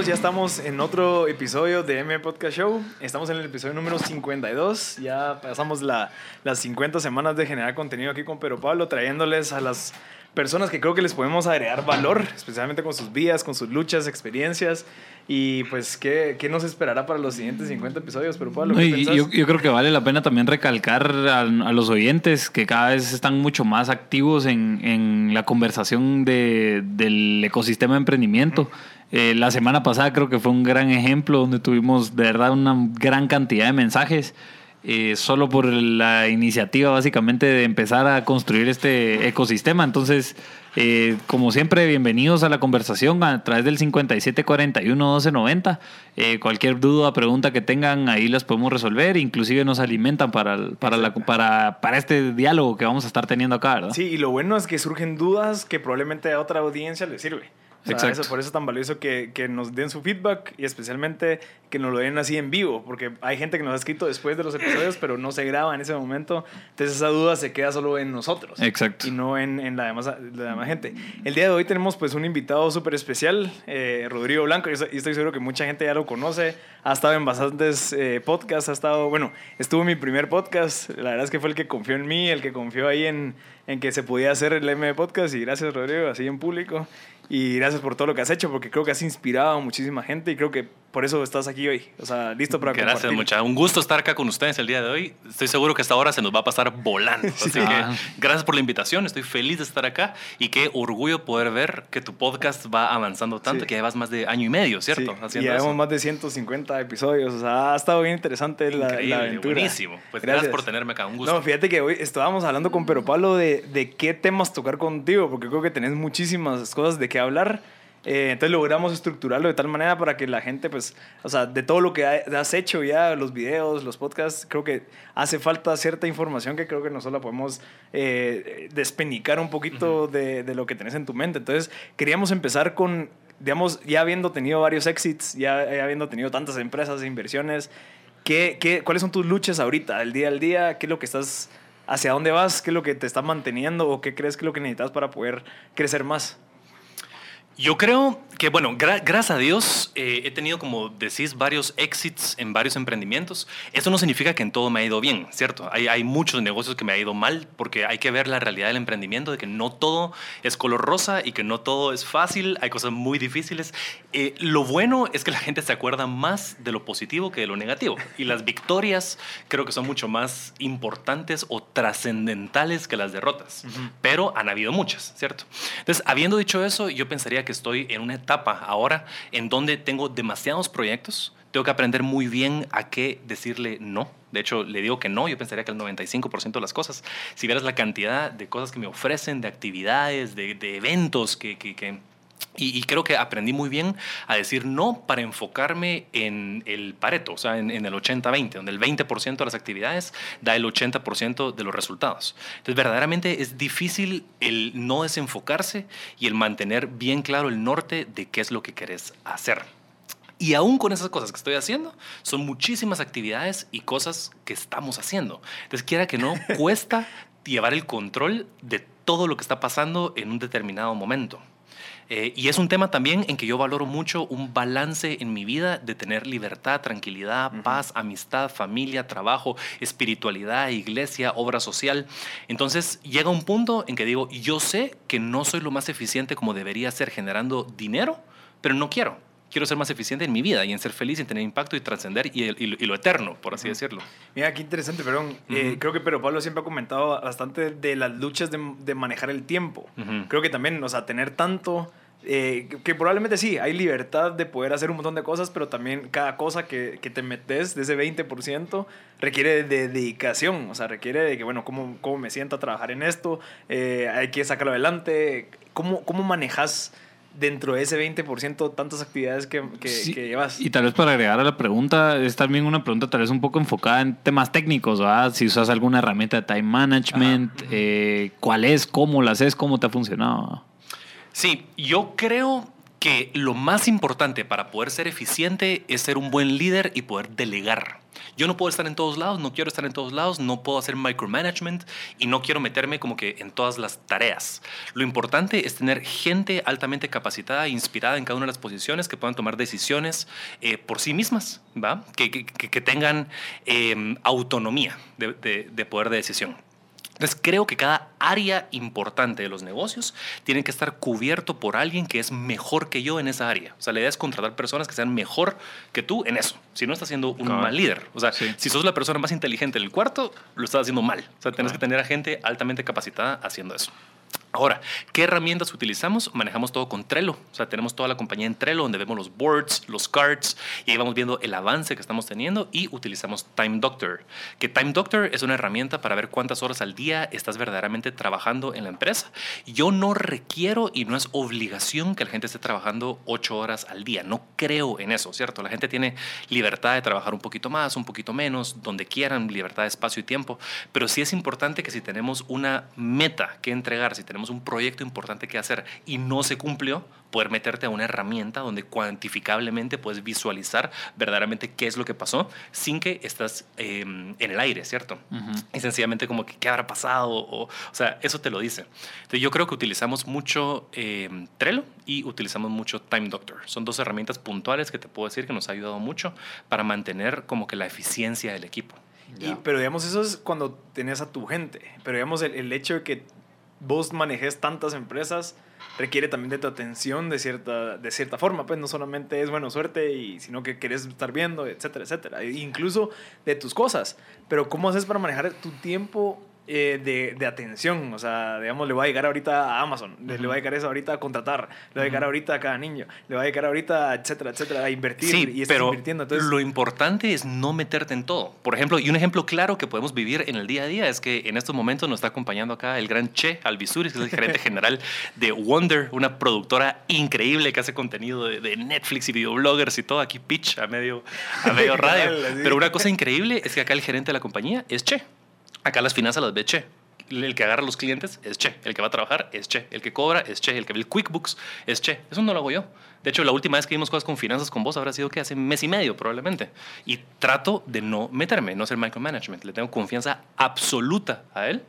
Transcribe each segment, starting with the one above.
Todos, ya estamos en otro episodio de M Podcast Show. Estamos en el episodio número 52. Ya pasamos la, las 50 semanas de generar contenido aquí con Pedro Pablo, trayéndoles a las personas que creo que les podemos agregar valor, especialmente con sus vías, con sus luchas, experiencias. Y pues, ¿qué, qué nos esperará para los siguientes 50 episodios? Pero Pablo, ¿qué pensás? yo, yo creo que vale la pena también recalcar a, a los oyentes que cada vez están mucho más activos en, en la conversación de, del ecosistema de emprendimiento. Eh, la semana pasada creo que fue un gran ejemplo donde tuvimos de verdad una gran cantidad de mensajes. eh, solo por la iniciativa básicamente de empezar a construir este ecosistema. Entonces, eh, como siempre, bienvenidos a la conversación a través del 5741-1290. Eh, cualquier duda, pregunta que tengan, ahí las podemos resolver. Inclusive nos alimentan para, el- para, la, para, para este diálogo que vamos a estar teniendo acá, ¿verdad? Sí, y lo bueno es que surgen dudas que probablemente a otra audiencia les sirve. O sea, eso- por eso es tan valioso que, que nos den su feedback y especialmente que nos lo den así en vivo, porque hay gente que nos ha escrito después de los episodios, pero no se graba en ese momento. Entonces esa duda se queda solo en nosotros. Exacto. Y no en, en la, demás, la demás gente. El día de hoy tenemos pues un invitado súper especial, eh, Rodrigo Blanco, y estoy, seguro que mucha gente ya lo conoce. Ha estado en bastantes eh, podcasts, ha estado, bueno, estuvo en mi primer podcast. La verdad es que fue el que confió en mí, el que confió ahí en, en que se podía hacer el M Podcast. Y gracias, Rodrigo, así en público. Y gracias por todo lo que has hecho, porque creo que has inspirado a muchísima gente y creo que por eso estás aquí hoy. O sea, listo para Gracias, compartir. mucha. Un gusto estar acá con ustedes el día de hoy. Estoy seguro que esta hora se nos va a pasar volando. Así que Ah. gracias por la invitación. Estoy feliz de estar acá y qué orgullo poder ver que tu podcast va avanzando tanto Sí. que llevas más de año y medio, ¿cierto? Sí, y Haciendo llevamos eso. más de 150 episodios. O sea, ha estado bien interesante la, Increíble, la aventura. buenísimo. Pues gracias. por tenerme acá. Un gusto. No, fíjate que hoy estábamos hablando con Pero Pablo de, de qué temas tocar contigo, porque creo que tenés muchísimas cosas de qué hablar. Eh, entonces logramos estructurarlo de tal manera para que la gente, pues, o sea, de todo lo que ha- has hecho ya, los videos, los podcasts, creo que hace falta cierta información que creo que nosotros la podemos eh, despenicar un poquito de, de lo que tenés en tu mente. Entonces, queríamos empezar con, digamos, ya habiendo tenido varios exits, ya, ya habiendo tenido tantas empresas e inversiones, ¿qué, qué, cuáles son tus luchas ahorita, del día al día? ¿Qué es lo que estás, hacia dónde vas? ¿Qué es lo que te está manteniendo? ¿O qué crees que es lo que necesitas para poder crecer más? Yo creo que, bueno, gra- gracias a Dios eh, he tenido, como decís, varios exits en varios emprendimientos. Eso no significa que en todo me ha ido bien, ¿cierto? Hay, hay muchos negocios que me ha ido mal porque hay que ver la realidad del emprendimiento, de que no todo es color rosa y que no todo es fácil, hay cosas muy difíciles. Eh, lo bueno es que la gente se acuerda más de lo positivo que de lo negativo. Y las victorias creo que son mucho más importantes o trascendentales que las derrotas. Pero han habido muchas, ¿cierto? Entonces, habiendo dicho eso, yo pensaría que estoy en una etapa ahora en donde tengo demasiados proyectos. Tengo que aprender muy bien a qué decirle no. De hecho, le digo que no. Yo pensaría que el 95% de las cosas, si vieras la cantidad de cosas que me ofrecen, de actividades, de, eventos que y, y creo que aprendí muy bien a decir no para enfocarme en el pareto, o sea, en, en el 80-20, donde el 20% de las actividades da el 80% de los resultados. Entonces, verdaderamente es difícil el no desenfocarse y el mantener bien claro el norte de qué es lo que querés hacer. Y aún con esas cosas que estoy haciendo, son muchísimas actividades y cosas que estamos haciendo. Entonces, quiera que no, cuesta llevar el control de todo lo que está pasando en un determinado momento. Eh, y es un tema también en que yo valoro mucho un balance en mi vida de tener libertad, tranquilidad, paz, amistad, familia, trabajo, espiritualidad, iglesia, obra social. Entonces llega un punto en que digo, yo sé que no soy lo más eficiente como debería ser generando dinero, pero no quiero. Quiero ser más eficiente en mi vida y en ser feliz y en tener impacto y trascender y, y lo- y lo eterno, por así decirlo. Mira, qué interesante, perdón. Eh, Ujú. creo que Pero Pablo siempre ha comentado bastante de las luchas de, de manejar el tiempo. Creo que también, o sea, tener tanto eh, que probablemente sí, hay libertad de poder hacer un montón de cosas, pero también cada cosa que, que te metes de ese 20% requiere de dedicación, o sea, requiere de que, bueno, ¿cómo, cómo me siento a trabajar en esto? Eh, hay que sacarlo adelante. ¿Cómo, cómo manejas dentro de ese 20% tantas actividades que, que, Sí, que llevas? Y tal vez para agregar a la pregunta, es también una pregunta tal vez un poco enfocada en temas técnicos, ¿verdad? Si usas alguna herramienta de time management, eh, cuál es, cómo la haces, cómo te ha funcionado. Sí, yo creo que lo más importante para poder ser eficiente es ser un buen líder y poder delegar. Yo no puedo estar en todos lados, no quiero estar en todos lados, no puedo hacer micromanagement y no quiero meterme como que en todas las tareas. Lo importante es tener gente altamente capacitada e inspirada en cada una de las posiciones que puedan tomar decisiones eh, por sí mismas, ¿va? Que, tengan eh, autonomía de poder de decisión. Entonces creo que cada área importante de los negocios tiene que estar cubierto por alguien que es mejor que yo en esa área. O sea, la idea es contratar personas que sean mejor que tú en eso. Si no, estás siendo un mal líder. O sea, Sí. si sos la persona más inteligente del cuarto, lo estás haciendo mal. O sea, tienes que tener a gente altamente capacitada haciendo eso. Ahora, ¿qué herramientas utilizamos? Manejamos todo con Trello. O sea, tenemos toda la compañía en Trello donde vemos los boards, los cards y ahí vamos viendo el avance que estamos teniendo y utilizamos Time Doctor. Que Time Doctor es una herramienta para ver cuántas horas al día estás verdaderamente trabajando en la empresa. Yo no requiero y no es obligación que la gente esté trabajando ocho horas al día. No creo en eso, ¿cierto? La gente tiene libertad de trabajar un poquito más, un poquito menos, donde quieran, libertad de espacio y tiempo. Pero sí es importante que si tenemos una meta que entregar, si tenemos un proyecto importante que hacer y no se cumplió, poder meterte a una herramienta donde cuantificablemente puedes visualizar verdaderamente qué es lo que pasó sin que estás eh, en el aire, ¿cierto? Y sencillamente como que qué habrá pasado, o, o sea, eso te lo dice. Entonces yo creo que utilizamos mucho eh, Trello y utilizamos mucho Time Doctor. Son dos herramientas puntuales que te puedo decir que nos ha ayudado mucho para mantener como que la eficiencia del equipo. Y- pero digamos, eso es cuando tenés a tu gente. Pero digamos, el, el hecho de que vos manejes tantas empresas requiere también de tu atención de cierta, de cierta forma. Pues no solamente es, bueno, suerte, y, sino que querés estar viendo, etcétera, etcétera. E incluso de tus cosas. Pero ¿cómo haces para manejar tu tiempo eh, de, de atención? O sea, digamos, le va a llegar ahorita a Amazon, le, le va a llegar eso ahorita a contratar, le va a llegar ahorita a cada niño, le va a llegar ahorita, etcétera, etcétera, a invertir. Sí, y estás pero invirtiendo. Entonces, lo importante es no meterte en todo. Por ejemplo, y un ejemplo claro que podemos vivir en el día a día es que en estos momentos nos está acompañando acá el gran Che Alvisuris, que es el gerente general de Wonder, una productora increíble que hace contenido de, de Netflix y videobloggers y todo aquí pitch a medio, a medio radio. Pero una cosa increíble es que acá el gerente de la compañía es Che. Acá las finanzas las ve Che. El que agarra a los clientes es Che. El que va a trabajar es Che. El que cobra es Che. El que ve el QuickBooks es Che. Eso no lo hago yo. De hecho, la última vez que vimos cosas con finanzas con vos habrá sido que hace mes y medio probablemente. Y trato de no meterme, no hacer micromanagement. Le tengo confianza absoluta a él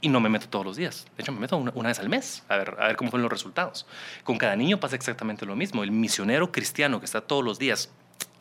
y no me meto todos los días. De hecho, me meto una, una vez al mes a ver, a ver cómo fueron los resultados. Con cada niño pasa exactamente lo mismo. El misionero cristiano que está todos los días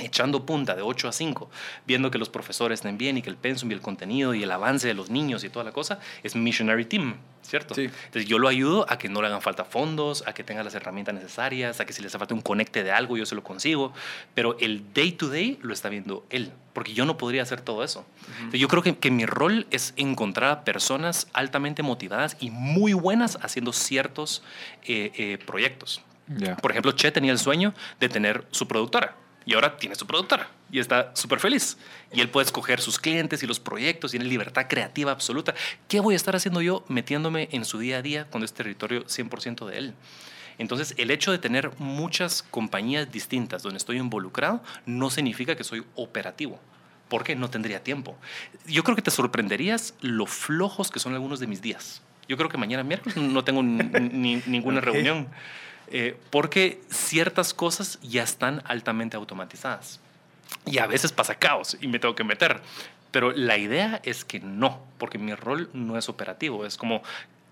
echando punta de 8 a 5, viendo que los profesores estén bien y que el pensum y el contenido y el avance de los niños y toda la cosa, es Missionary Team, ¿cierto? Sí. Entonces yo lo ayudo a que no le hagan falta fondos, a que tenga las herramientas necesarias, a que si le hace falta un conecte de algo, yo se lo consigo, pero el day to day lo está viendo él, porque yo no podría hacer todo eso. Entonces, yo creo que, que mi rol es encontrar a personas altamente motivadas y muy buenas haciendo ciertos eh, eh, proyectos. Por ejemplo, Che tenía el sueño de tener su productora y ahora tiene su productora y está súper feliz. Y él puede escoger sus clientes y los proyectos, tiene libertad creativa absoluta. ¿Qué voy a estar haciendo yo metiéndome en su día a día cuando es territorio 100% de él? Entonces, el hecho de tener muchas compañías distintas donde estoy involucrado no significa que soy operativo. Porque no tendría tiempo. Yo creo que te sorprenderías lo flojos que son algunos de mis días. Yo creo que mañana miércoles no tengo ni- ni- ninguna reunión. Eh, porque ciertas cosas ya están altamente automatizadas. Y a veces pasa caos y me tengo que meter. Pero la idea es que no, porque mi rol no es operativo, es como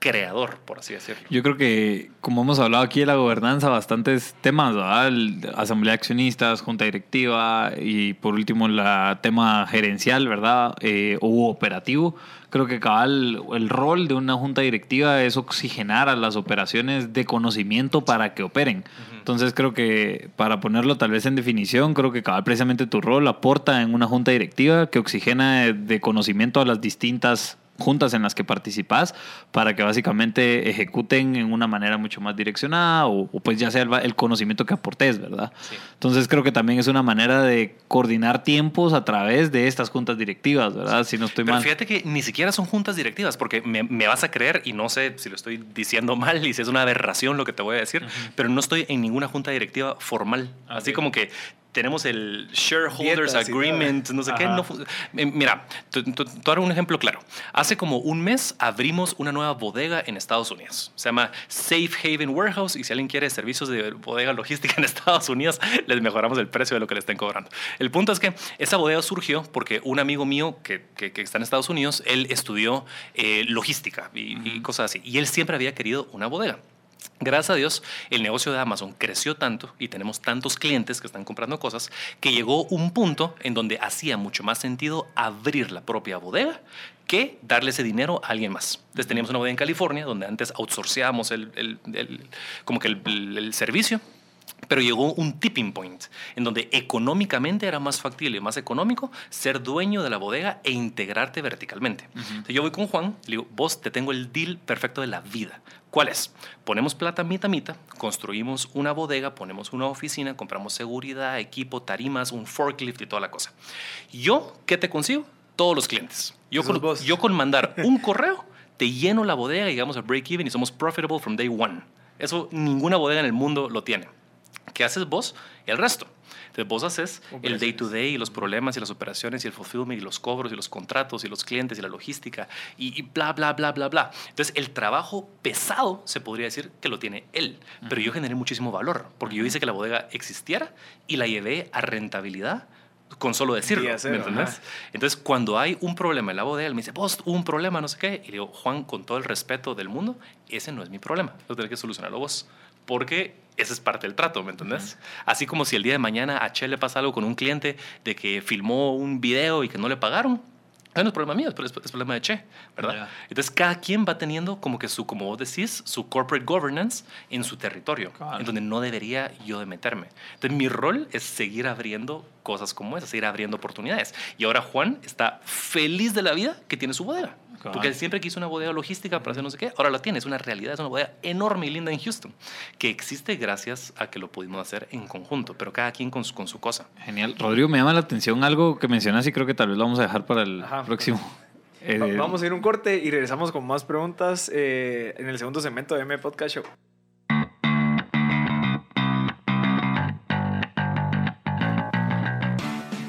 creador, por así decirlo. Yo creo que, como hemos hablado aquí de la gobernanza, bastantes temas, ¿verdad? El- Asamblea de accionistas, junta directiva y por último el tema gerencial, ¿verdad? Eh, o operativo. Creo que cabal, el rol de una junta directiva es oxigenar a las operaciones de conocimiento para que operen. Entonces creo que, para ponerlo tal vez en definición, creo que cabal precisamente tu rol aporta en una junta directiva que oxigena de, de conocimiento a las distintas juntas en las que participas para que básicamente ejecuten en una manera mucho más direccionada o, pues ya sea el, conocimiento que aportes, ¿verdad? Entonces creo que también es una manera de coordinar tiempos a través de estas juntas directivas, ¿verdad? Si no estoy Pero mal. fíjate que ni siquiera son juntas directivas porque me, me, vas a creer y no sé si lo estoy diciendo mal y si es una aberración lo que te voy a decir, pero no estoy en ninguna junta directiva formal. Así como que tenemos el shareholders agreement, no sé qué. No, mira, te, te, un ejemplo claro. Hace como un mes abrimos una nueva bodega en Estados Unidos. Se llama Safe Haven Warehouse y si alguien quiere servicios de bodega logística en Estados Unidos, les mejoramos el precio de lo que le estén cobrando. El punto es que esa bodega surgió porque un amigo mío que, que, está en Estados Unidos, él estudió eh, logística y, y cosas así. Y él siempre había querido una bodega. Gracias a Dios, el negocio de Amazon creció tanto y tenemos tantos clientes que están comprando cosas que llegó un punto en donde hacía mucho más sentido abrir la propia bodega que darle ese dinero a alguien más. Entonces teníamos una bodega en California donde antes outsourceábamos el, como que el servicio pero llegó un tipping point en donde económicamente era más factible y más económico ser dueño de la bodega e integrarte verticalmente. yo voy con Juan, le digo, vos te tengo el deal perfecto de la vida. ¿Cuál es? Ponemos plata mitad mitad, construimos una bodega, ponemos una oficina, compramos seguridad, equipo, tarimas, un forklift y toda la cosa. Yo, ¿qué te consigo? Todos los clientes. Yo, con, yo con mandar un correo, te lleno la bodega, llegamos a break even y somos profitable from day one. Eso ninguna bodega en el mundo lo tiene. ¿Qué haces vos? El resto. Entonces vos haces el day to day y los problemas y las operaciones y el fulfillment y los cobros y los contratos y los clientes y la logística y, bla, bla, bla, bla, bla. Entonces el trabajo pesado se podría decir que lo tiene él, pero yo generé muchísimo valor porque yo hice que la bodega existiera y la llevé a rentabilidad con solo decirlo. ¿me entendés? Entonces, cuando hay un problema en la bodega, él me dice, vos, un problema, no sé qué. Y digo, Juan, con todo el respeto del mundo, ese no es mi problema. Lo tenés que solucionarlo vos porque ese es parte del trato, ¿me entendés? Así como si el día de mañana a Che le pasa algo con un cliente de que filmó un video y que no le pagaron, no es problema mío, es, problema de Che, ¿verdad? Entonces, cada quien va teniendo como que su, como vos decís, su corporate governance en su territorio, en donde no debería yo de meterme. Entonces, mi rol es seguir abriendo cosas como esas, seguir abriendo oportunidades. Y ahora Juan está feliz de la vida que tiene su bodega. Porque él siempre quiso una bodega logística para hacer no sé qué. Ahora la tiene. Es una realidad. Es una bodega enorme y linda en Houston. Que existe gracias a que lo pudimos hacer en conjunto. Pero cada quien con su, con su cosa. Genial. Rodrigo, me llama la atención algo que mencionas y creo que tal vez lo vamos a dejar para el próximo. Eh, vamos a ir un corte y regresamos con más preguntas eh, en el segundo segmento de M Podcast Show.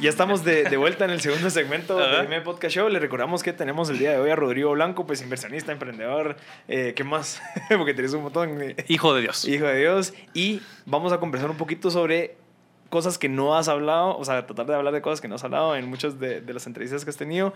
Ya estamos de, de, vuelta en el segundo segmento de M Podcast Show. Le recordamos que tenemos el día de hoy a Rodrigo Blanco, pues inversionista, emprendedor. Eh, ¿Qué más? Porque tienes un montón. Hijo de Dios. Hijo de Dios. Y vamos a conversar un poquito sobre cosas que no has hablado, o sea, tratar de hablar de cosas que no has hablado en muchas de, de las entrevistas que has tenido.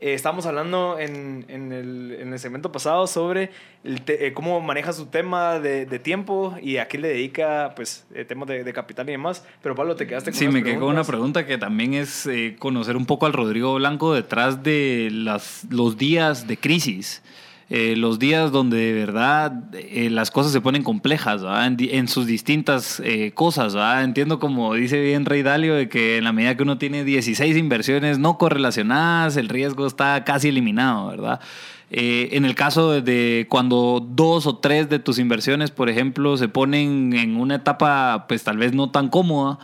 Eh, estábamos hablando en, en, el, en, el, segmento pasado sobre el eh, cómo maneja su tema de, de, tiempo y a qué le dedica, pues, eh, temas de, de, capital y demás. Pero Pablo, te quedaste con Sí, me quedé con una pregunta que también es eh, conocer un poco al Rodrigo Blanco detrás de las, los días de crisis. Eh, los días donde de verdad eh, las cosas se ponen complejas en, sus distintas eh, cosas. Entiendo como dice bien Rey Dalio, de que en la medida que uno tiene 16 inversiones no correlacionadas, el riesgo está casi eliminado, ¿verdad? en el caso de cuando dos o tres de tus inversiones, por ejemplo, se ponen en una etapa pues tal vez no tan cómoda,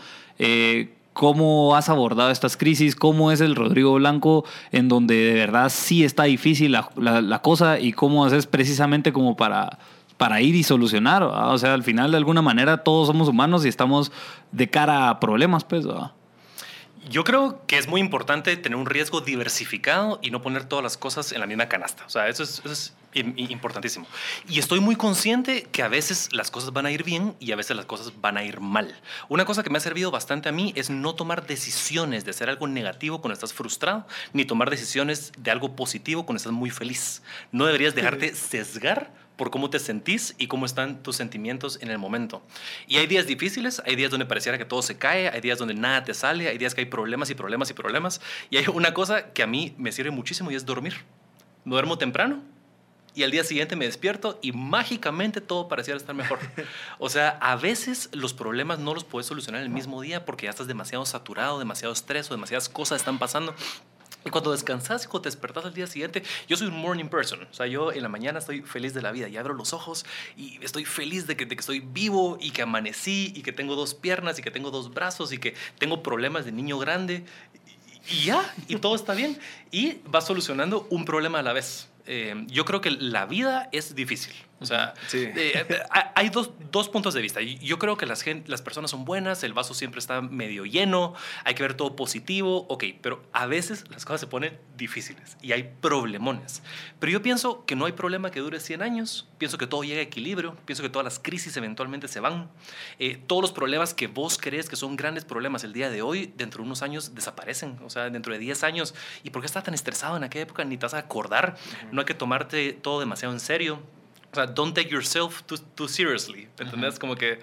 cómo has abordado estas crisis, cómo es el Rodrigo Blanco, en donde de verdad sí está difícil la, la, cosa y cómo haces precisamente como para, para ir y solucionar. O sea, al final de alguna manera todos somos humanos y estamos de cara a problemas, pues. Yo creo que es muy importante tener un riesgo diversificado y no poner todas las cosas en la misma canasta. O sea, eso es, eso es importantísimo. Y estoy muy consciente que a veces las cosas van a ir bien y a veces las cosas van a ir mal. Una cosa que me ha servido bastante a mí es no tomar decisiones de hacer algo negativo cuando estás frustrado, ni tomar decisiones de algo positivo cuando estás muy feliz. No deberías dejarte sesgar por cómo te sentís y cómo están tus sentimientos en el momento. Y hay días difíciles, hay días donde pareciera que todo se cae, hay días donde nada te sale, hay días que hay problemas y problemas y problemas. Y hay una cosa que a mí me sirve muchísimo y es dormir. Duermo temprano y al día siguiente me despierto y mágicamente todo pareciera estar mejor. O sea, a veces los problemas no los puedes solucionar el mismo día porque ya estás demasiado saturado, demasiado estrés o demasiadas cosas están pasando Y cuando descansas y cuando te despertas al día siguiente, yo soy un morning person. O sea, yo en la mañana estoy feliz de la vida y abro los ojos y estoy feliz de que, estoy vivo y que amanecí y que tengo dos piernas y que tengo dos brazos y que tengo problemas de niño grande. Y, y ya, y todo está bien. Y vas solucionando un problema a la vez. Eh, yo creo que la vida es difícil. O sea, Sí. eh, hay dos, dos puntos de vista. Yo creo que las, las personas son buenas, el vaso siempre está medio lleno, hay que ver todo positivo, ok, pero a veces las cosas se ponen difíciles y hay problemones. Pero yo pienso que no hay problema que dure 100 años, pienso que todo llega a equilibrio, pienso que todas las crisis eventualmente se van, Eh, todos los problemas que vos crees que son grandes problemas el día de hoy, dentro de unos años desaparecen, o sea, dentro de 10 años. ¿Y por qué estás tan estresado en aquella época? Ni te vas a acordar, no hay que tomarte todo demasiado en serio. O sea, don't take yourself too, too seriously. ¿Entendés? Como que.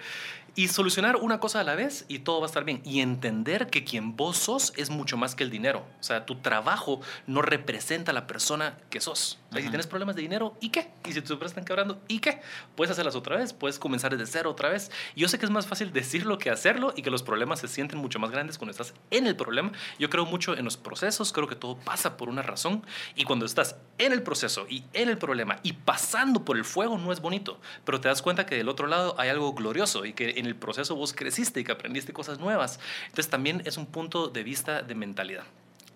Y solucionar una cosa a la vez y todo va a estar bien. Y entender que quien vos sos es mucho más que el dinero. O sea, tu trabajo no representa a la persona que sos. Sea, Si tienes problemas de dinero, ¿y qué? Y si tus empresas están quebrando, ¿y qué? Puedes hacerlas otra vez, puedes comenzar desde cero otra vez. Yo sé que es más fácil decirlo que hacerlo y que los problemas se sienten mucho más grandes cuando estás en el problema. Yo creo mucho en los procesos, creo que todo pasa por una razón. Y cuando estás en el proceso y en el problema y pasando por el fuego, no es bonito. Pero te das cuenta que del otro lado hay algo glorioso y que en el proceso vos creciste y que aprendiste cosas nuevas. Entonces también es un punto de vista de mentalidad.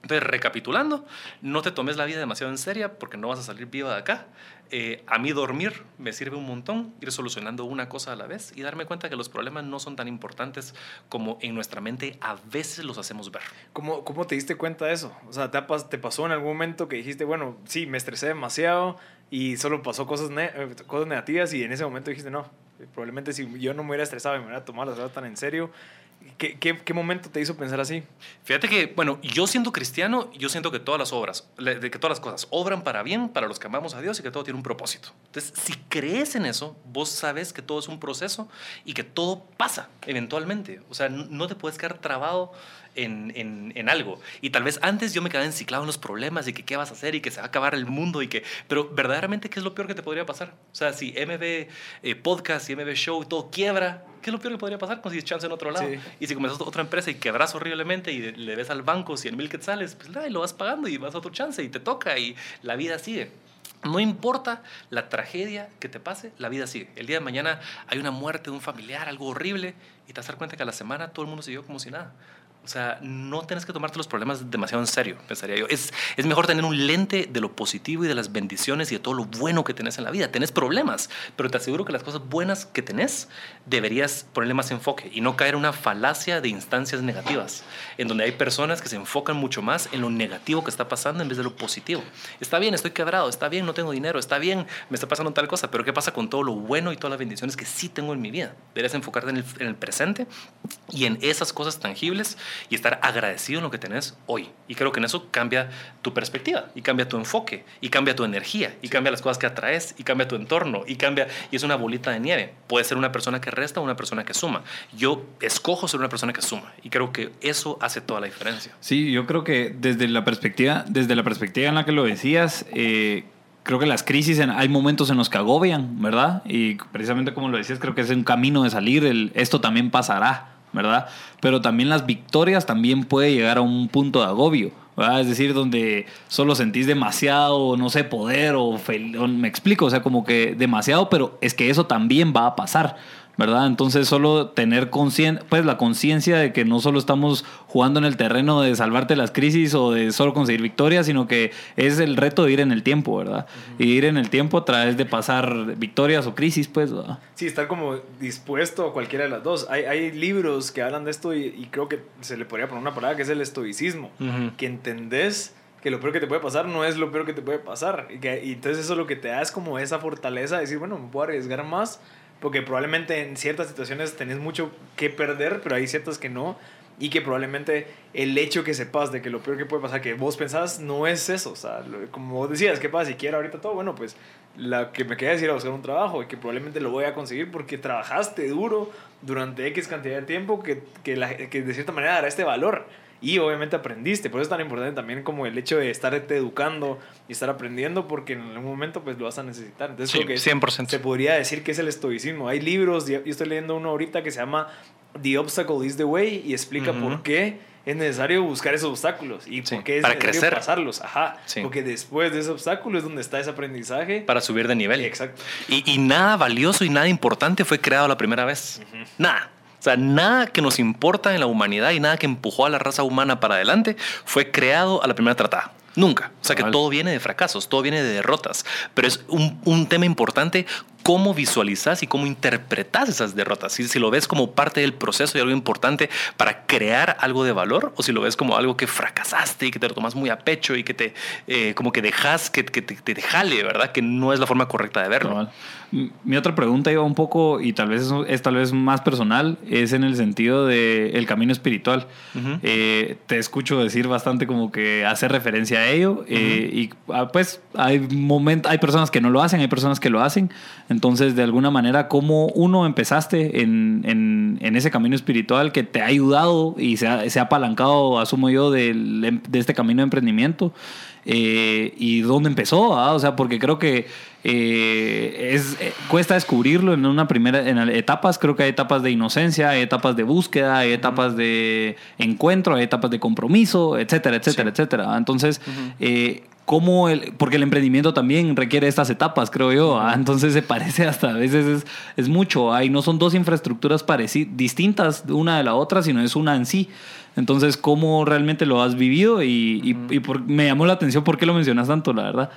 Entonces, recapitulando, no te tomes la vida demasiado en serio porque no vas a salir viva de acá. Eh, a mí dormir me sirve un montón, ir solucionando una cosa a la vez y darme cuenta que los problemas no son tan importantes como en nuestra mente a veces los hacemos ver. ¿Cómo, ¿Cómo te diste cuenta de eso? O sea, ¿te, ¿te pasó en algún momento que dijiste, bueno, sí, me estresé demasiado y solo pasó cosas, ne- eh, cosas negativas y en ese momento dijiste, no, probablemente si yo no me hubiera estresado y me hubiera tomado las cosas tan en serio, ¿qué, qué, qué momento te hizo pensar así? Fíjate que, bueno, yo siendo cristiano, yo siento que todas las obras, que todas las cosas obran para bien, para los que amamos a Dios y que todo tiene un propósito. Entonces, si crees en eso, vos sabes que todo es un proceso y que todo pasa eventualmente. O sea, no te puedes quedar trabado en, en- en algo. Y tal vez antes yo me quedaba enciclado en los problemas y que qué vas a hacer y que se va a acabar el mundo y que... Pero verdaderamente, ¿qué es lo peor que te podría pasar? O sea, si MB eh, Podcast y MB Show todo quiebra, ¿qué es lo peor que podría pasar? Consigues chance en otro lado. Sí. Y si comenzas otra empresa y quebras horriblemente y le ves al banco 100 mil quetzales, pues nada, y lo vas pagando y vas a otro chance y te toca y la vida sigue. No importa la tragedia que te pase, la vida sigue. El día de mañana hay una muerte de un familiar, algo horrible, y te vas a dar cuenta que a la semana todo el mundo siguió como si nada. O sea, no tienes que tomarte los problemas demasiado en serio, pensaría yo. Es, es mejor tener un lente de lo positivo y de las bendiciones y de todo lo bueno que tenés en la vida. Tenés problemas, pero te aseguro que las cosas buenas que tenés deberías ponerle más enfoque y no caer en una falacia de instancias negativas, en donde hay personas que se enfocan mucho más en lo negativo que está pasando en vez de lo positivo. Está bien, estoy quebrado, está bien, no tengo dinero, está bien, me está pasando tal cosa, pero ¿qué pasa con todo lo bueno y todas las bendiciones que sí tengo en mi vida? Deberías enfocarte en el presente y en esas cosas tangibles y estar agradecido en lo que tenés hoy. Y creo que en eso cambia tu perspectiva y cambia tu enfoque y cambia tu energía y cambia las cosas que atraes y cambia tu entorno y cambia y es una bolita de nieve. Puede ser una persona que resta o una persona que suma. Yo escojo ser una persona que suma y creo que eso hace toda la diferencia. Sí, yo creo que desde la perspectiva, desde la perspectiva en la que lo decías, eh, creo que las crisis, en- hay momentos en los que agobian, ¿verdad? Y precisamente como lo decías, creo que es un camino de salir, el, esto también pasará, ¿verdad? Pero también las victorias también puede llegar a un punto de agobio. Es decir, donde solo sentís demasiado, no sé, poder o, fel- o me explico, o sea, como que demasiado, pero es que eso también va a pasar. ¿Verdad? Entonces solo tener conciencia, pues la conciencia de que no solo estamos jugando en el terreno de salvarte las crisis o de solo conseguir victorias, sino que es el reto de ir en el tiempo, ¿verdad? Y ir en el tiempo a través de pasar victorias o crisis, pues, ¿verdad? Sí, estar como dispuesto a cualquiera de las dos. Hay, hay libros que hablan de esto y, y creo que se le podría poner una palabra que es el estoicismo. Ujú. Que entendés que lo peor que te puede pasar no es lo peor que te puede pasar. Y, que, y entonces eso lo que te da es como esa fortaleza de decir, bueno, me puedo arriesgar más porque probablemente en ciertas situaciones tenés mucho que perder, pero hay ciertas que no. Y que probablemente el hecho que sepas de que lo peor que puede pasar, que vos pensás, no es eso. O sea, como vos decías, ¿qué pasa si quiero ahorita todo? Bueno, pues la que me queda es ir a buscar un trabajo y que probablemente lo voy a conseguir porque trabajaste duro durante X cantidad de tiempo que, que, la- que de cierta manera dará este valor. Y obviamente aprendiste, por eso es tan importante también como el hecho de estarte educando y estar aprendiendo porque en algún momento pues lo vas a necesitar. Entonces Sí, creo que 100%. se podría decir que es el estoicismo. Hay libros, yo estoy leyendo uno ahorita que se llama The Obstacle is the Way y explica Ujú. por qué es necesario buscar esos obstáculos. ¿Y Sí, por qué es para necesario crecer. pasarlos? Ajá. Sí. Porque después de ese obstáculo es donde está ese aprendizaje. Para subir de nivel. Exacto. Y, y nada valioso y nada importante fue creado la primera vez. Nada. O sea, nada que nos importa en la humanidad y nada que empujó a la raza humana para adelante fue creado a la primera tratada. Nunca. O sea que todo viene de fracasos, todo viene de derrotas. Pero es un, un tema importante cómo visualizas y cómo interpretas esas derrotas. Si, si lo ves como parte del proceso y algo importante para crear algo de valor o si lo ves como algo que fracasaste y que te lo tomas muy a pecho y que te eh, como que dejas que, que te, te jale, ¿verdad? Que no es la forma correcta de verlo. Mi otra pregunta iba un poco, y tal vez es, es tal vez más personal, es en el sentido del el camino espiritual. Eh, te escucho decir bastante como que hacer referencia a ello. eh, y ah, pues hay moment, hay personas que no lo hacen, hay personas que lo hacen. Entonces, de alguna manera, ¿cómo uno empezaste en, en- en ese camino espiritual que te ha ayudado y se ha, se ha apalancado, asumo yo, del em- de este camino de emprendimiento? Eh, ¿Y dónde empezó? ah? O sea, porque creo que eh, es, eh, cuesta descubrirlo en una primera, en etapas, creo que hay etapas de inocencia, hay etapas de búsqueda, hay etapas de encuentro, hay etapas de compromiso, etcétera, etcétera, etcétera. Entonces, eh, ¿cómo el, porque el emprendimiento también requiere estas etapas, creo yo, ah, entonces se parece hasta a veces es, es mucho, hay, no son dos infraestructuras distintas una de la otra, sino es una en sí. Entonces, ¿cómo realmente lo has vivido? Y, y- y por- me llamó la atención por qué lo mencionas tanto, la verdad.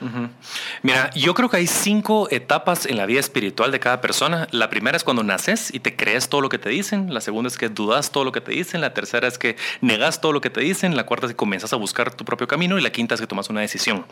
Mira, yo creo que hay cinco etapas en la vida espiritual de cada persona. La primera es cuando naces y te crees todo lo que te dicen. La segunda es que dudas todo lo que te dicen. La tercera es que negas todo lo que te dicen. La cuarta es que comienzas a buscar tu propio camino. Y la quinta es que tomas una decisión.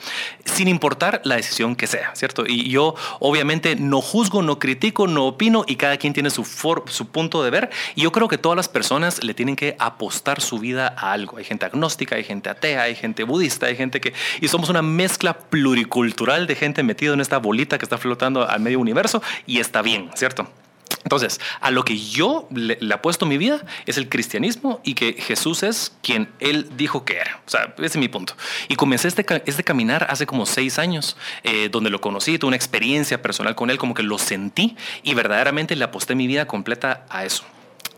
Sin importar la decisión que sea, ¿cierto? Y yo obviamente no juzgo, no critico, no opino y cada quien tiene su, for- su punto de ver. Y yo creo que todas las personas le tienen que apostar su vida a algo. Hay gente agnóstica, hay gente atea, hay gente budista, hay gente que... Y somos una mezcla pluricultural de gente metida en esta bolita que está flotando al medio universo y está bien, ¿cierto? Entonces, a lo que yo le, apuesto mi vida es el cristianismo y que Jesús es quien Él dijo que era. O sea, ese es mi punto. Y comencé este, este caminar hace como seis años, eh, donde lo conocí, tuve una experiencia personal con Él, como que lo sentí y verdaderamente le aposté mi vida completa a eso.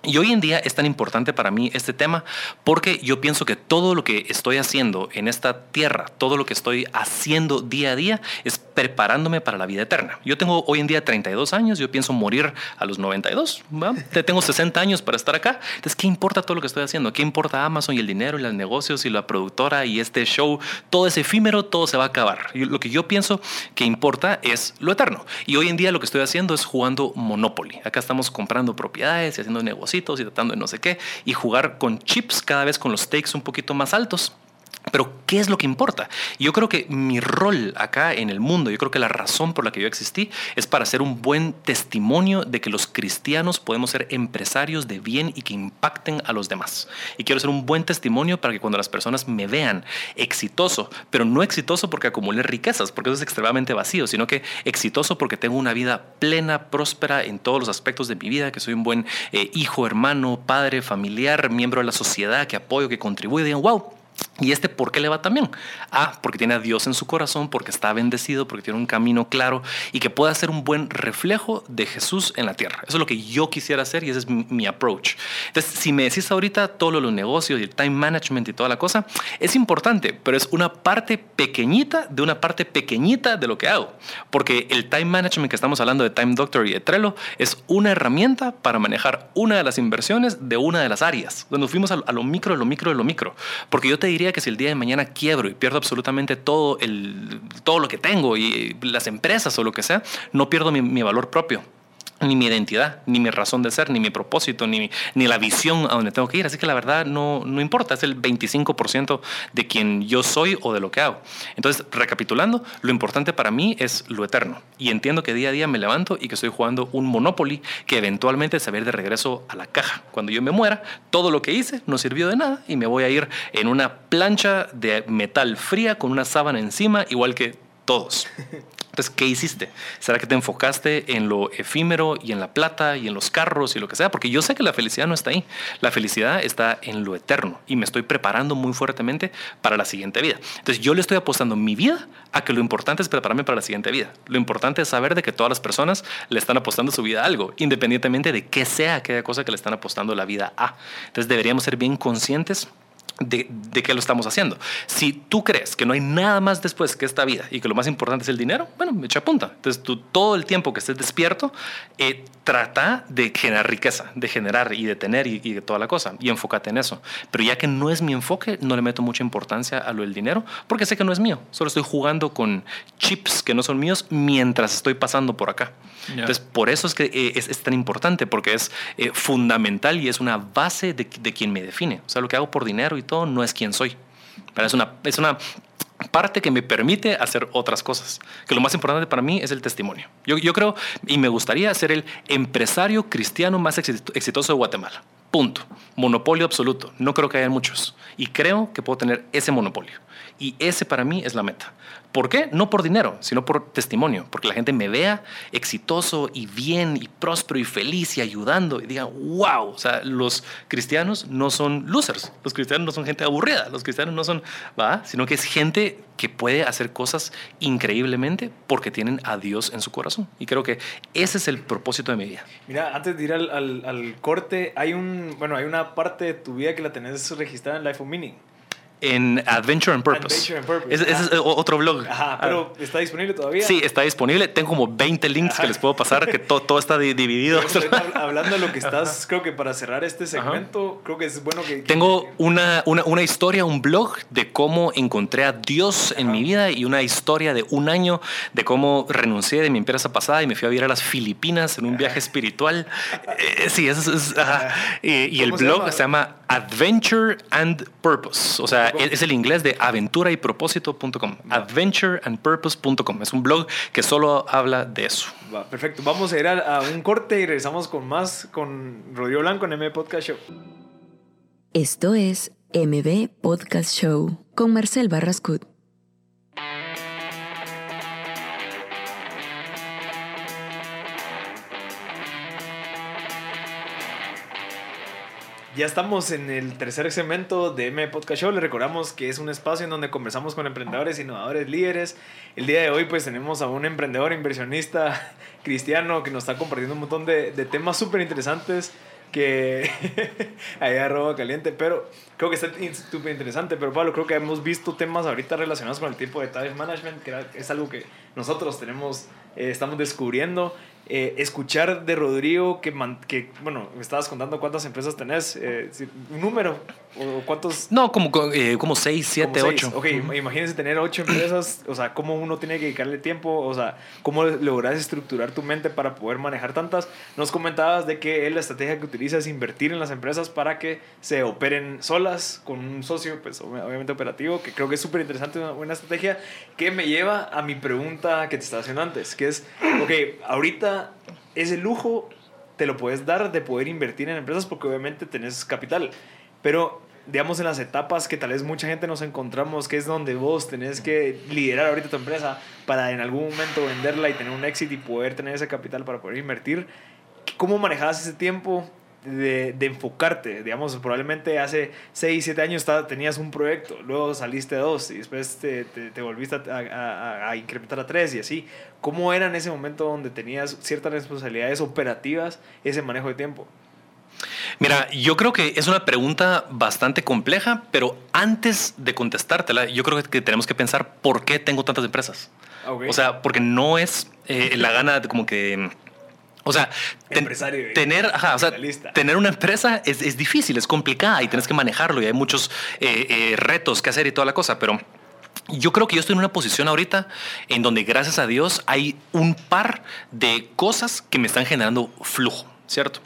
Y hoy en día es tan importante para mí este tema porque yo pienso que todo lo que estoy haciendo en esta tierra, todo lo que estoy haciendo día a día es preparándome para la vida eterna. Yo tengo hoy en día 32 años, yo pienso morir a los 92, ¿va? Te- tengo 60 años para estar acá. Entonces, ¿qué importa todo lo que estoy haciendo? ¿Qué importa Amazon y el dinero y los negocios y la productora y este show? Todo es efímero, todo se va a acabar. Lo que yo pienso que importa es lo eterno. Y hoy en día lo que estoy haciendo es jugando Monopoly. Acá estamos comprando propiedades y haciendo negocios y tratando de no sé qué y jugar con chips cada vez con los stakes un poquito más altos. Pero, ¿qué es lo que importa? Yo creo que mi rol acá en el mundo, yo creo que la razón por la que yo existí es para ser un buen testimonio de que los cristianos podemos ser empresarios de bien y que impacten a los demás. Y quiero ser un buen testimonio para que cuando las personas me vean exitoso, pero no exitoso porque acumulé riquezas, porque eso es extremadamente vacío, sino que exitoso porque tengo una vida plena, próspera en todos los aspectos de mi vida, que soy un buen eh, hijo, hermano, padre, familiar, miembro de la sociedad, que apoyo, que contribuye, digan, wow, ¿Y este por qué le va tan bien? Ah, porque tiene a Dios en su corazón, porque está bendecido, porque tiene un camino claro y que pueda ser un buen reflejo de Jesús en la tierra. Eso es lo que yo quisiera hacer y ese es mi, mi approach. Entonces, si me decís ahorita todo lo de los negocios y el time management y toda la cosa, es importante, pero es una parte pequeñita de una parte pequeñita de lo que hago. Porque el time management que estamos hablando de Time Doctor y de Trello es una herramienta para manejar una de las inversiones de una de las áreas. Donde fuimos a, a lo micro, de lo micro, de lo micro. Porque yo te diría que si el día de mañana quiebro y pierdo absolutamente todo, el, todo lo que tengo y las empresas o lo que sea, no pierdo mi, mi valor propio ni mi identidad, ni mi razón de ser, ni mi propósito, ni, ni la visión a donde tengo que ir. Así que la verdad no, no importa, es el 25% de quien yo soy o de lo que hago. Entonces, recapitulando, lo importante para mí es lo eterno. Y entiendo que día a día me levanto y que estoy jugando un Monopoly que eventualmente se va a ir de regreso a la caja. Cuando yo me muera, todo lo que hice no sirvió de nada y me voy a ir en una plancha de metal fría con una sábana encima, igual que todos. Entonces, ¿qué hiciste? ¿Será que te enfocaste en lo efímero y en la plata y en los carros y lo que sea? Porque yo sé que la felicidad no está ahí. La felicidad está en lo eterno y me estoy preparando muy fuertemente para la siguiente vida. Entonces, yo le estoy apostando mi vida a que lo importante es prepararme para la siguiente vida. Lo importante es saber de que todas las personas le están apostando su vida a algo, independientemente de qué sea aquella cosa que le están apostando la vida a. Entonces, deberíamos ser bien conscientes de, de, qué lo estamos haciendo. Si tú crees que no hay nada más después que esta vida y que lo más importante es el dinero, bueno, me echa punta. Entonces, tú todo el tiempo que estés despierto, eh, trata de generar riqueza, de generar y de tener y, y, de toda la cosa, y enfócate en eso. Pero ya que no es mi enfoque, no le meto mucha importancia a lo del dinero, porque sé que no es mío. Solo estoy jugando con chips que no son míos mientras estoy pasando por acá. Entonces, por eso es que eh, es, es, tan importante, porque es eh, fundamental y es una base de, de quien me define. O sea, lo que hago por dinero y todo no es quien soy. Pero es una, es una parte que me permite hacer otras cosas. Que lo más importante para mí es el testimonio. Yo, yo creo y me gustaría ser el empresario cristiano más exitoso de Guatemala. Punto. Monopolio absoluto. No creo que haya muchos. Y creo que puedo tener ese monopolio. Y ese para mí es la meta. ¿Por qué? No por dinero, sino por testimonio. Porque la gente me vea exitoso y bien y próspero y feliz y ayudando y diga, wow, o sea, los cristianos no son losers, los cristianos no son gente aburrida, los cristianos no son, ¿va? Sino que es gente que puede hacer cosas increíblemente porque tienen a Dios en su corazón. Y creo que ese es el propósito de mi vida. Mira, antes de ir al, al, al corte, hay, un, bueno, hay una parte de tu vida que la tenés registrada en Life of Meaning en Adventure and Purpose. Adventure and Purpose. Ese, ese es otro blog. Ajá, pero ah. ¿está disponible todavía? Sí, está disponible. Tengo como 20 links Ajá. que les puedo pasar, que todo, todo está dividido. hablando de lo que estás, creo que para cerrar este segmento, Ajá. creo que es bueno que... Tengo una, una, una, historia, un blog de cómo encontré a Dios en mi vida y una historia de un año de cómo renuncié de mi empresa pasada y me fui a vivir a las Filipinas en un viaje espiritual. Eh, sí, eso es... Y, y el blog se llama? se llama Adventure and Purpose. O sea, es el inglés de aventura y propósito.com. Adventureandpurpose.com. Es un blog que solo habla de eso. Va, perfecto. Vamos a ir a, a, un corte y regresamos con más con Rodrigo Blanco en MB Podcast Show. Esto es MB Podcast Show con Marcel Barrascut. Ya estamos en el tercer segmento de M Podcast Show. Le recordamos que es un espacio en donde conversamos con emprendedores, innovadores, líderes. El día de hoy pues tenemos a un emprendedor, inversionista cristiano que nos está compartiendo un montón de, de temas súper interesantes que allá roba caliente, pero creo que está súper interesante. Pero Pablo, creo que hemos visto temas ahorita relacionados con el tipo de time management, que es algo que nosotros tenemos, eh, estamos descubriendo eh, escuchar de Rodrigo que, man, que, bueno, me estabas contando cuántas empresas tenés, eh, un número, o cuántos... No, como, eh, como seis, siete, como ocho. Ok, imagínense tener ocho empresas, o sea, cómo uno tiene que dedicarle tiempo, o sea, cómo logras estructurar tu mente para poder manejar tantas. Nos comentabas de que él, la estrategia que utiliza es invertir en las empresas para que se operen solas con un socio, pues obviamente operativo, que creo que es súper interesante, una buena estrategia, que me lleva a mi pregunta que te estaba haciendo antes, que es, ok, ahorita ese lujo te lo puedes dar de poder invertir en empresas porque obviamente tenés capital. Pero digamos en las etapas que tal vez mucha gente nos encontramos, que es donde vos tenés que liderar ahorita tu empresa para en algún momento venderla y tener un éxito y poder tener ese capital para poder invertir. ¿Cómo manejabas ese tiempo? de, de, enfocarte. Digamos, probablemente hace 6, 7 años tenías un proyecto, luego saliste a dos y después te, te, te volviste a, a, a, incrementar a tres y así. ¿Cómo era en ese momento donde tenías ciertas responsabilidades operativas ese manejo de tiempo? Mira, yo creo que es una pregunta bastante compleja, pero antes de contestártela, yo creo que tenemos que pensar por qué tengo tantas empresas. Okay. O sea, porque no es eh, la gana de como que o sea, ten, tener, ajá, o sea tener una empresa es, es, difícil, es complicada y tienes que manejarlo y hay muchos eh, eh, retos que hacer y toda la cosa, pero yo creo que yo estoy en una posición ahorita en donde gracias a Dios hay un par de cosas que me están generando flujo, ¿cierto?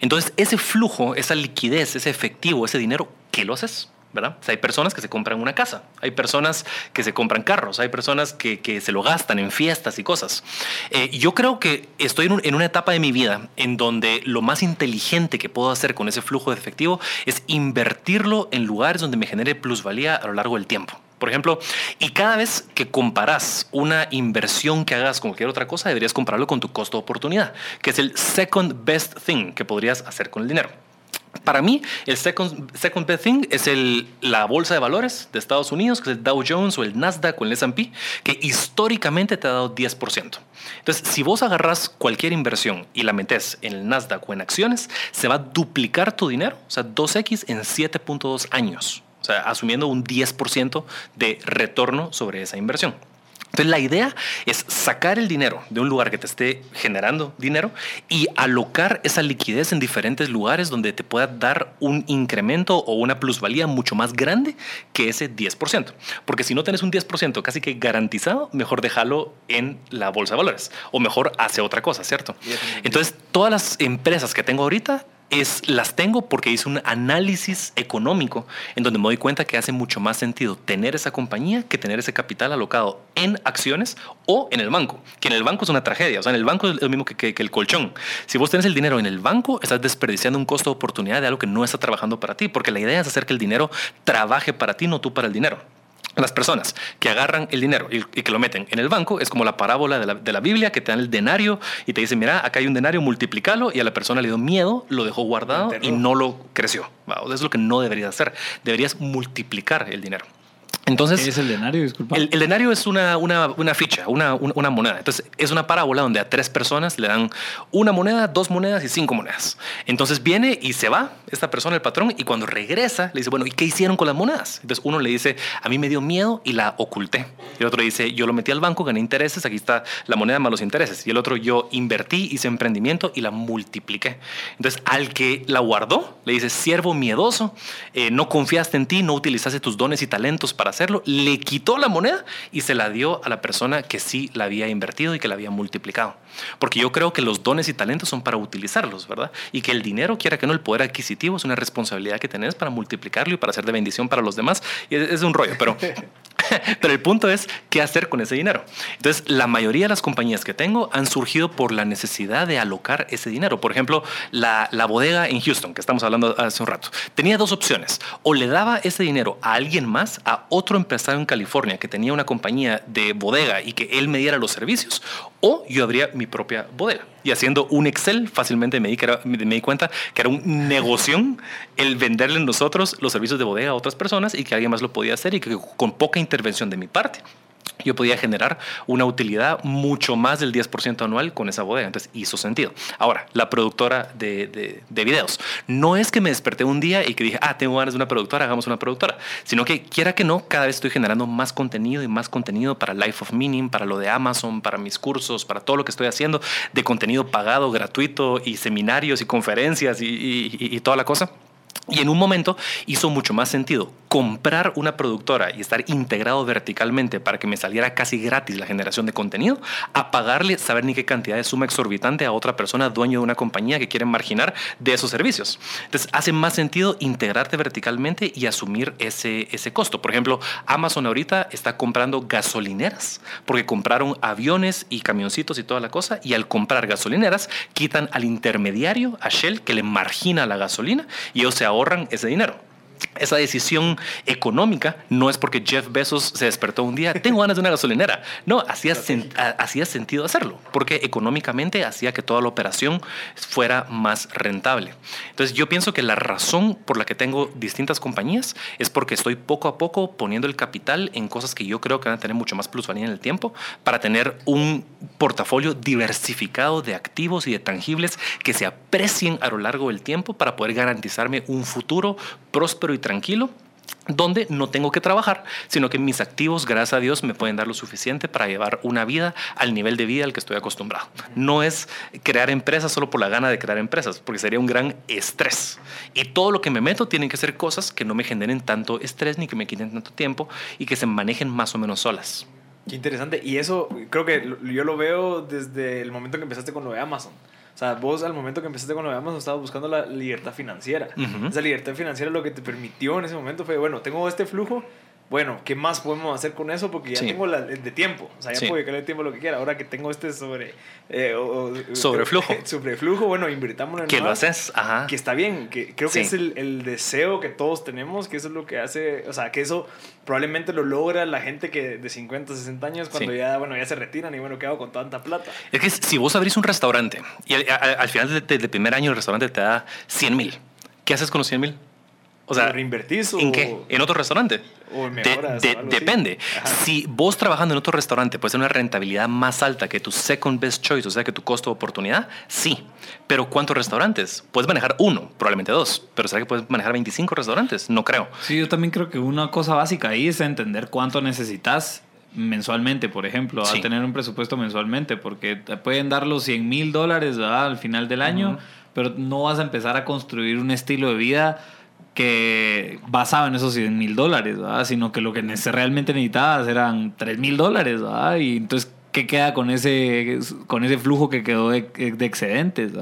Entonces ese flujo, esa liquidez, ese efectivo, ese dinero, ¿qué lo haces? ¿verdad? Hay personas que se compran una casa, hay personas que se compran carros, hay personas que, que se lo gastan en fiestas y cosas. Eh, yo creo que estoy en, en, una etapa de mi vida en donde lo más inteligente que puedo hacer con ese flujo de efectivo es invertirlo en lugares donde me genere plusvalía a lo largo del tiempo. Por ejemplo, y cada vez que comparas una inversión que hagas con cualquier otra cosa, deberías compararlo con tu costo de oportunidad, que es el second best thing que podrías hacer con el dinero. Para mí, el second, second best thing es el, la bolsa de valores de Estados Unidos, que es el Dow Jones o el Nasdaq o el S&P, que históricamente te ha dado 10%. Entonces, si vos agarras cualquier inversión y la metes en el Nasdaq o en acciones, se va a duplicar tu dinero, o sea, 2X en 7.2 años. O sea, asumiendo un 10% de retorno sobre esa inversión. Entonces la idea es sacar el dinero de un lugar que te esté generando dinero y alocar esa liquidez en diferentes lugares donde te pueda dar un incremento o una plusvalía mucho más grande que ese 10%. Porque si no tienes un 10% casi que garantizado, mejor déjalo en la bolsa de valores o mejor hace otra cosa, ¿cierto? Entonces todas las empresas que tengo ahorita las tengo porque hice un análisis económico en donde me doy cuenta que hace mucho más sentido tener esa compañía que tener ese capital alocado en acciones o en el banco. Que en el banco es una tragedia. O sea, en el banco es lo mismo que, que el colchón. Si vos tenés el dinero en el banco, estás desperdiciando un costo de oportunidad de algo que no está trabajando para ti. Porque la idea es hacer que el dinero trabaje para ti, no tú para el dinero. Las personas que agarran el dinero y, que lo meten en el banco es como la parábola de la, Biblia que te dan el denario y te dicen, mira, acá hay un denario, multiplícalo y a la persona le dio miedo, lo dejó guardado y no lo creció. Eso es lo que no deberías hacer. Deberías multiplicar el dinero. Entonces, ¿Qué es el denario? Disculpa. El, denario es una, una, una ficha, una, una, moneda. Entonces, es una parábola donde a tres personas le dan una moneda, dos monedas y cinco monedas. Entonces, viene y se va esta persona, el patrón, y cuando regresa, le dice, bueno, ¿y qué hicieron con las monedas? Entonces, uno le dice, a mí me dio miedo y la oculté. Y el otro dice, yo lo metí al banco, gané intereses, aquí está la moneda más los intereses. Y el otro, yo invertí, hice emprendimiento y la multipliqué. Entonces, al que la guardó, le dice, siervo miedoso, eh, no confiaste en ti, no utilizaste tus dones y talentos para hacerlo, le quitó la moneda y se la dio a la persona que sí la había invertido y que la había multiplicado. Porque yo creo que los dones y talentos son para utilizarlos, ¿verdad? Y que el dinero, quiera que no, el poder adquisitivo es una responsabilidad que tenés para multiplicarlo y para hacer de bendición para los demás. Y es, un rollo, pero Pero el punto es qué hacer con ese dinero. Entonces, la mayoría de las compañías que tengo han surgido por la necesidad de alocar ese dinero. Por ejemplo, la, la, bodega en Houston, que estamos hablando hace un rato, tenía dos opciones. O le daba ese dinero a alguien más, a otro empresario en California que tenía una compañía de bodega y que él me diera los servicios, o yo abría mi propia bodega. Y haciendo un Excel, fácilmente me di, que me di cuenta que era un negocio el venderle nosotros los servicios de bodega a otras personas y que alguien más lo podía hacer y que con poca intervención de mi parte yo podía generar una utilidad mucho más del 10% anual con esa bodega. Entonces hizo sentido. Ahora, la productora de, de, videos. No es que me desperté un día y que dije, ah, tengo ganas de una productora, hagamos una productora. Sino que quiera que no, cada vez estoy generando más contenido y más contenido para Life of Meaning, para lo de Amazon, para mis cursos, para todo lo que estoy haciendo de contenido pagado, gratuito y seminarios y conferencias y toda la cosa. Y en un momento hizo mucho más sentido comprar una productora y estar integrado verticalmente para que me saliera casi gratis la generación de contenido, a pagarle, saber ni qué cantidad de suma exorbitante a otra persona dueño de una compañía que quiere marginar de esos servicios. Entonces hace más sentido integrarte verticalmente y asumir ese, ese costo. Por ejemplo, Amazon ahorita está comprando gasolineras porque compraron aviones y camioncitos y toda la cosa y al comprar gasolineras quitan al intermediario, a Shell, que le margina la gasolina y ellos se ahorran ese dinero esa decisión económica no es porque Jeff Bezos se despertó un día, tengo ganas de una gasolinera. No, hacía, hacía sentido hacerlo, porque económicamente hacía que toda la operación fuera más rentable. Entonces yo pienso que la razón por la que tengo distintas compañías es porque estoy poco a poco poniendo el capital en cosas que yo creo que van a tener mucho más plusvalía en el tiempo para tener un portafolio diversificado de activos y de tangibles que se aprecien a lo largo del tiempo para poder garantizarme un futuro próspero y tranquilo donde no tengo que trabajar, sino que mis activos, gracias a Dios, me pueden dar lo suficiente para llevar una vida al nivel de vida al que estoy acostumbrado. No es crear empresas solo por la gana de crear empresas, porque sería un gran estrés. Y todo lo que me meto tienen que ser cosas que no me generen tanto estrés ni que me quiten tanto tiempo y que se manejen más o menos solas. Qué interesante. Y eso creo que yo lo veo desde el momento que empezaste con lo de Amazon. O sea, vos al momento que empezaste con lo de Amazon estabas buscando la libertad financiera. Esa libertad financiera lo que te permitió en ese momento fue, bueno, tengo este flujo, bueno, ¿qué más podemos hacer con eso? Porque ya tengo la, de tiempo. O sea, ya puedo dedicarle tiempo lo que quiera. Ahora que tengo este sobre... Eh, sobreflujo. sobreflujo, bueno, invirtamos en Que lo haces, ajá. Que está bien. Que creo que es el, el, deseo que todos tenemos, que eso es lo que hace... O sea, que eso probablemente lo logra la gente que de 50, 60 años cuando ya, bueno, ya se retiran y bueno, ¿qué hago con tanta plata? Es que si vos abrís un restaurante y al, final del primer año el restaurante te da 100 mil, ¿qué haces con los 100 mil? O sea, ¿Lo reinvertís o- ¿En qué? ¿En otro restaurante? o De- mejoras de- o algo así? depende. Ajá. Si vos trabajando en otro restaurante puedes tener una rentabilidad más alta que tu second best choice, o sea, que tu costo de oportunidad, sí. Pero ¿cuántos restaurantes? Puedes manejar uno, probablemente dos. Pero ¿será que puedes manejar 25 restaurantes? No creo. Sí, yo también creo que una cosa básica ahí es entender cuánto necesitas mensualmente, por ejemplo, Sí. a tener un presupuesto mensualmente, porque te pueden dar los 100 mil dólares al final del año, pero no vas a empezar a construir un estilo de vida que basado en esos 100 mil dólares, ¿verdad? sino que lo que realmente necesitabas eran 3 mil dólares, ¿verdad? y entonces, ¿qué queda con ese, con ese flujo que quedó de, de excedentes?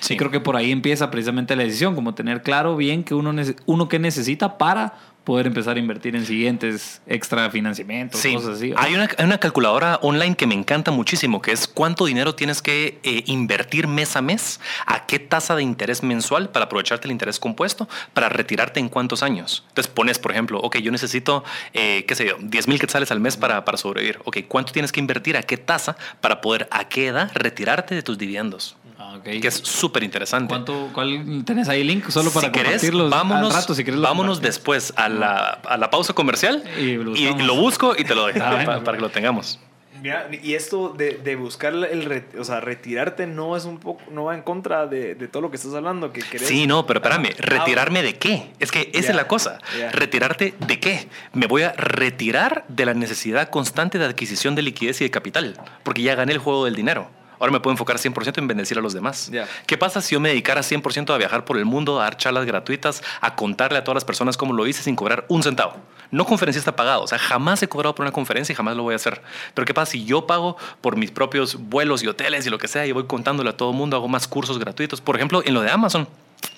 Sí. Y creo que por ahí empieza precisamente la decisión, como tener claro bien que uno, uno que necesita para poder empezar a invertir en siguientes extra financiamientos, Sí, cosas así. hay una, hay una calculadora online que me encanta muchísimo, que es cuánto dinero tienes que eh, invertir mes a mes, a qué tasa de interés mensual para aprovecharte el interés compuesto, para retirarte en cuántos años. Entonces pones, por ejemplo, ok, yo necesito, eh, qué sé yo, 10 mil quetzales al mes para, para sobrevivir. Ok, ¿cuánto tienes que invertir, a qué tasa, para poder a qué edad retirarte de tus dividendos? Ah. Que es súper interesante. ¿Cuánto, ¿Cuál tenés ahí el link? Solo para si querés, vámonos, al rato, si querés lo vámonos después a la, a la pausa comercial Y lo y, buscamos. lo busco y te lo doy Ah, para, para que lo tengamos. Mira, y esto de, de buscar el o sea, retirarte no es un poco, no va en contra de, de todo lo que estás hablando, que querés- Sí, no, pero espérame, Ah, ¿retirarme de qué? Es que esa es la cosa. ¿Retirarte de qué? Me voy a retirar de la necesidad constante de adquisición de liquidez y de capital, porque ya gané el juego del dinero. Ahora me puedo enfocar 100% en bendecir a los demás. Ya. ¿Qué pasa si yo me dedicara 100% a viajar por el mundo, a dar charlas gratuitas, a contarle a todas las personas cómo lo hice sin cobrar un centavo? No conferencista pagado, o sea, jamás he cobrado por una conferencia y jamás lo voy a hacer. Pero ¿qué pasa si yo pago por mis propios vuelos y hoteles y lo que sea y voy contándole a todo el mundo, hago más cursos gratuitos? Por ejemplo, en lo de Amazon.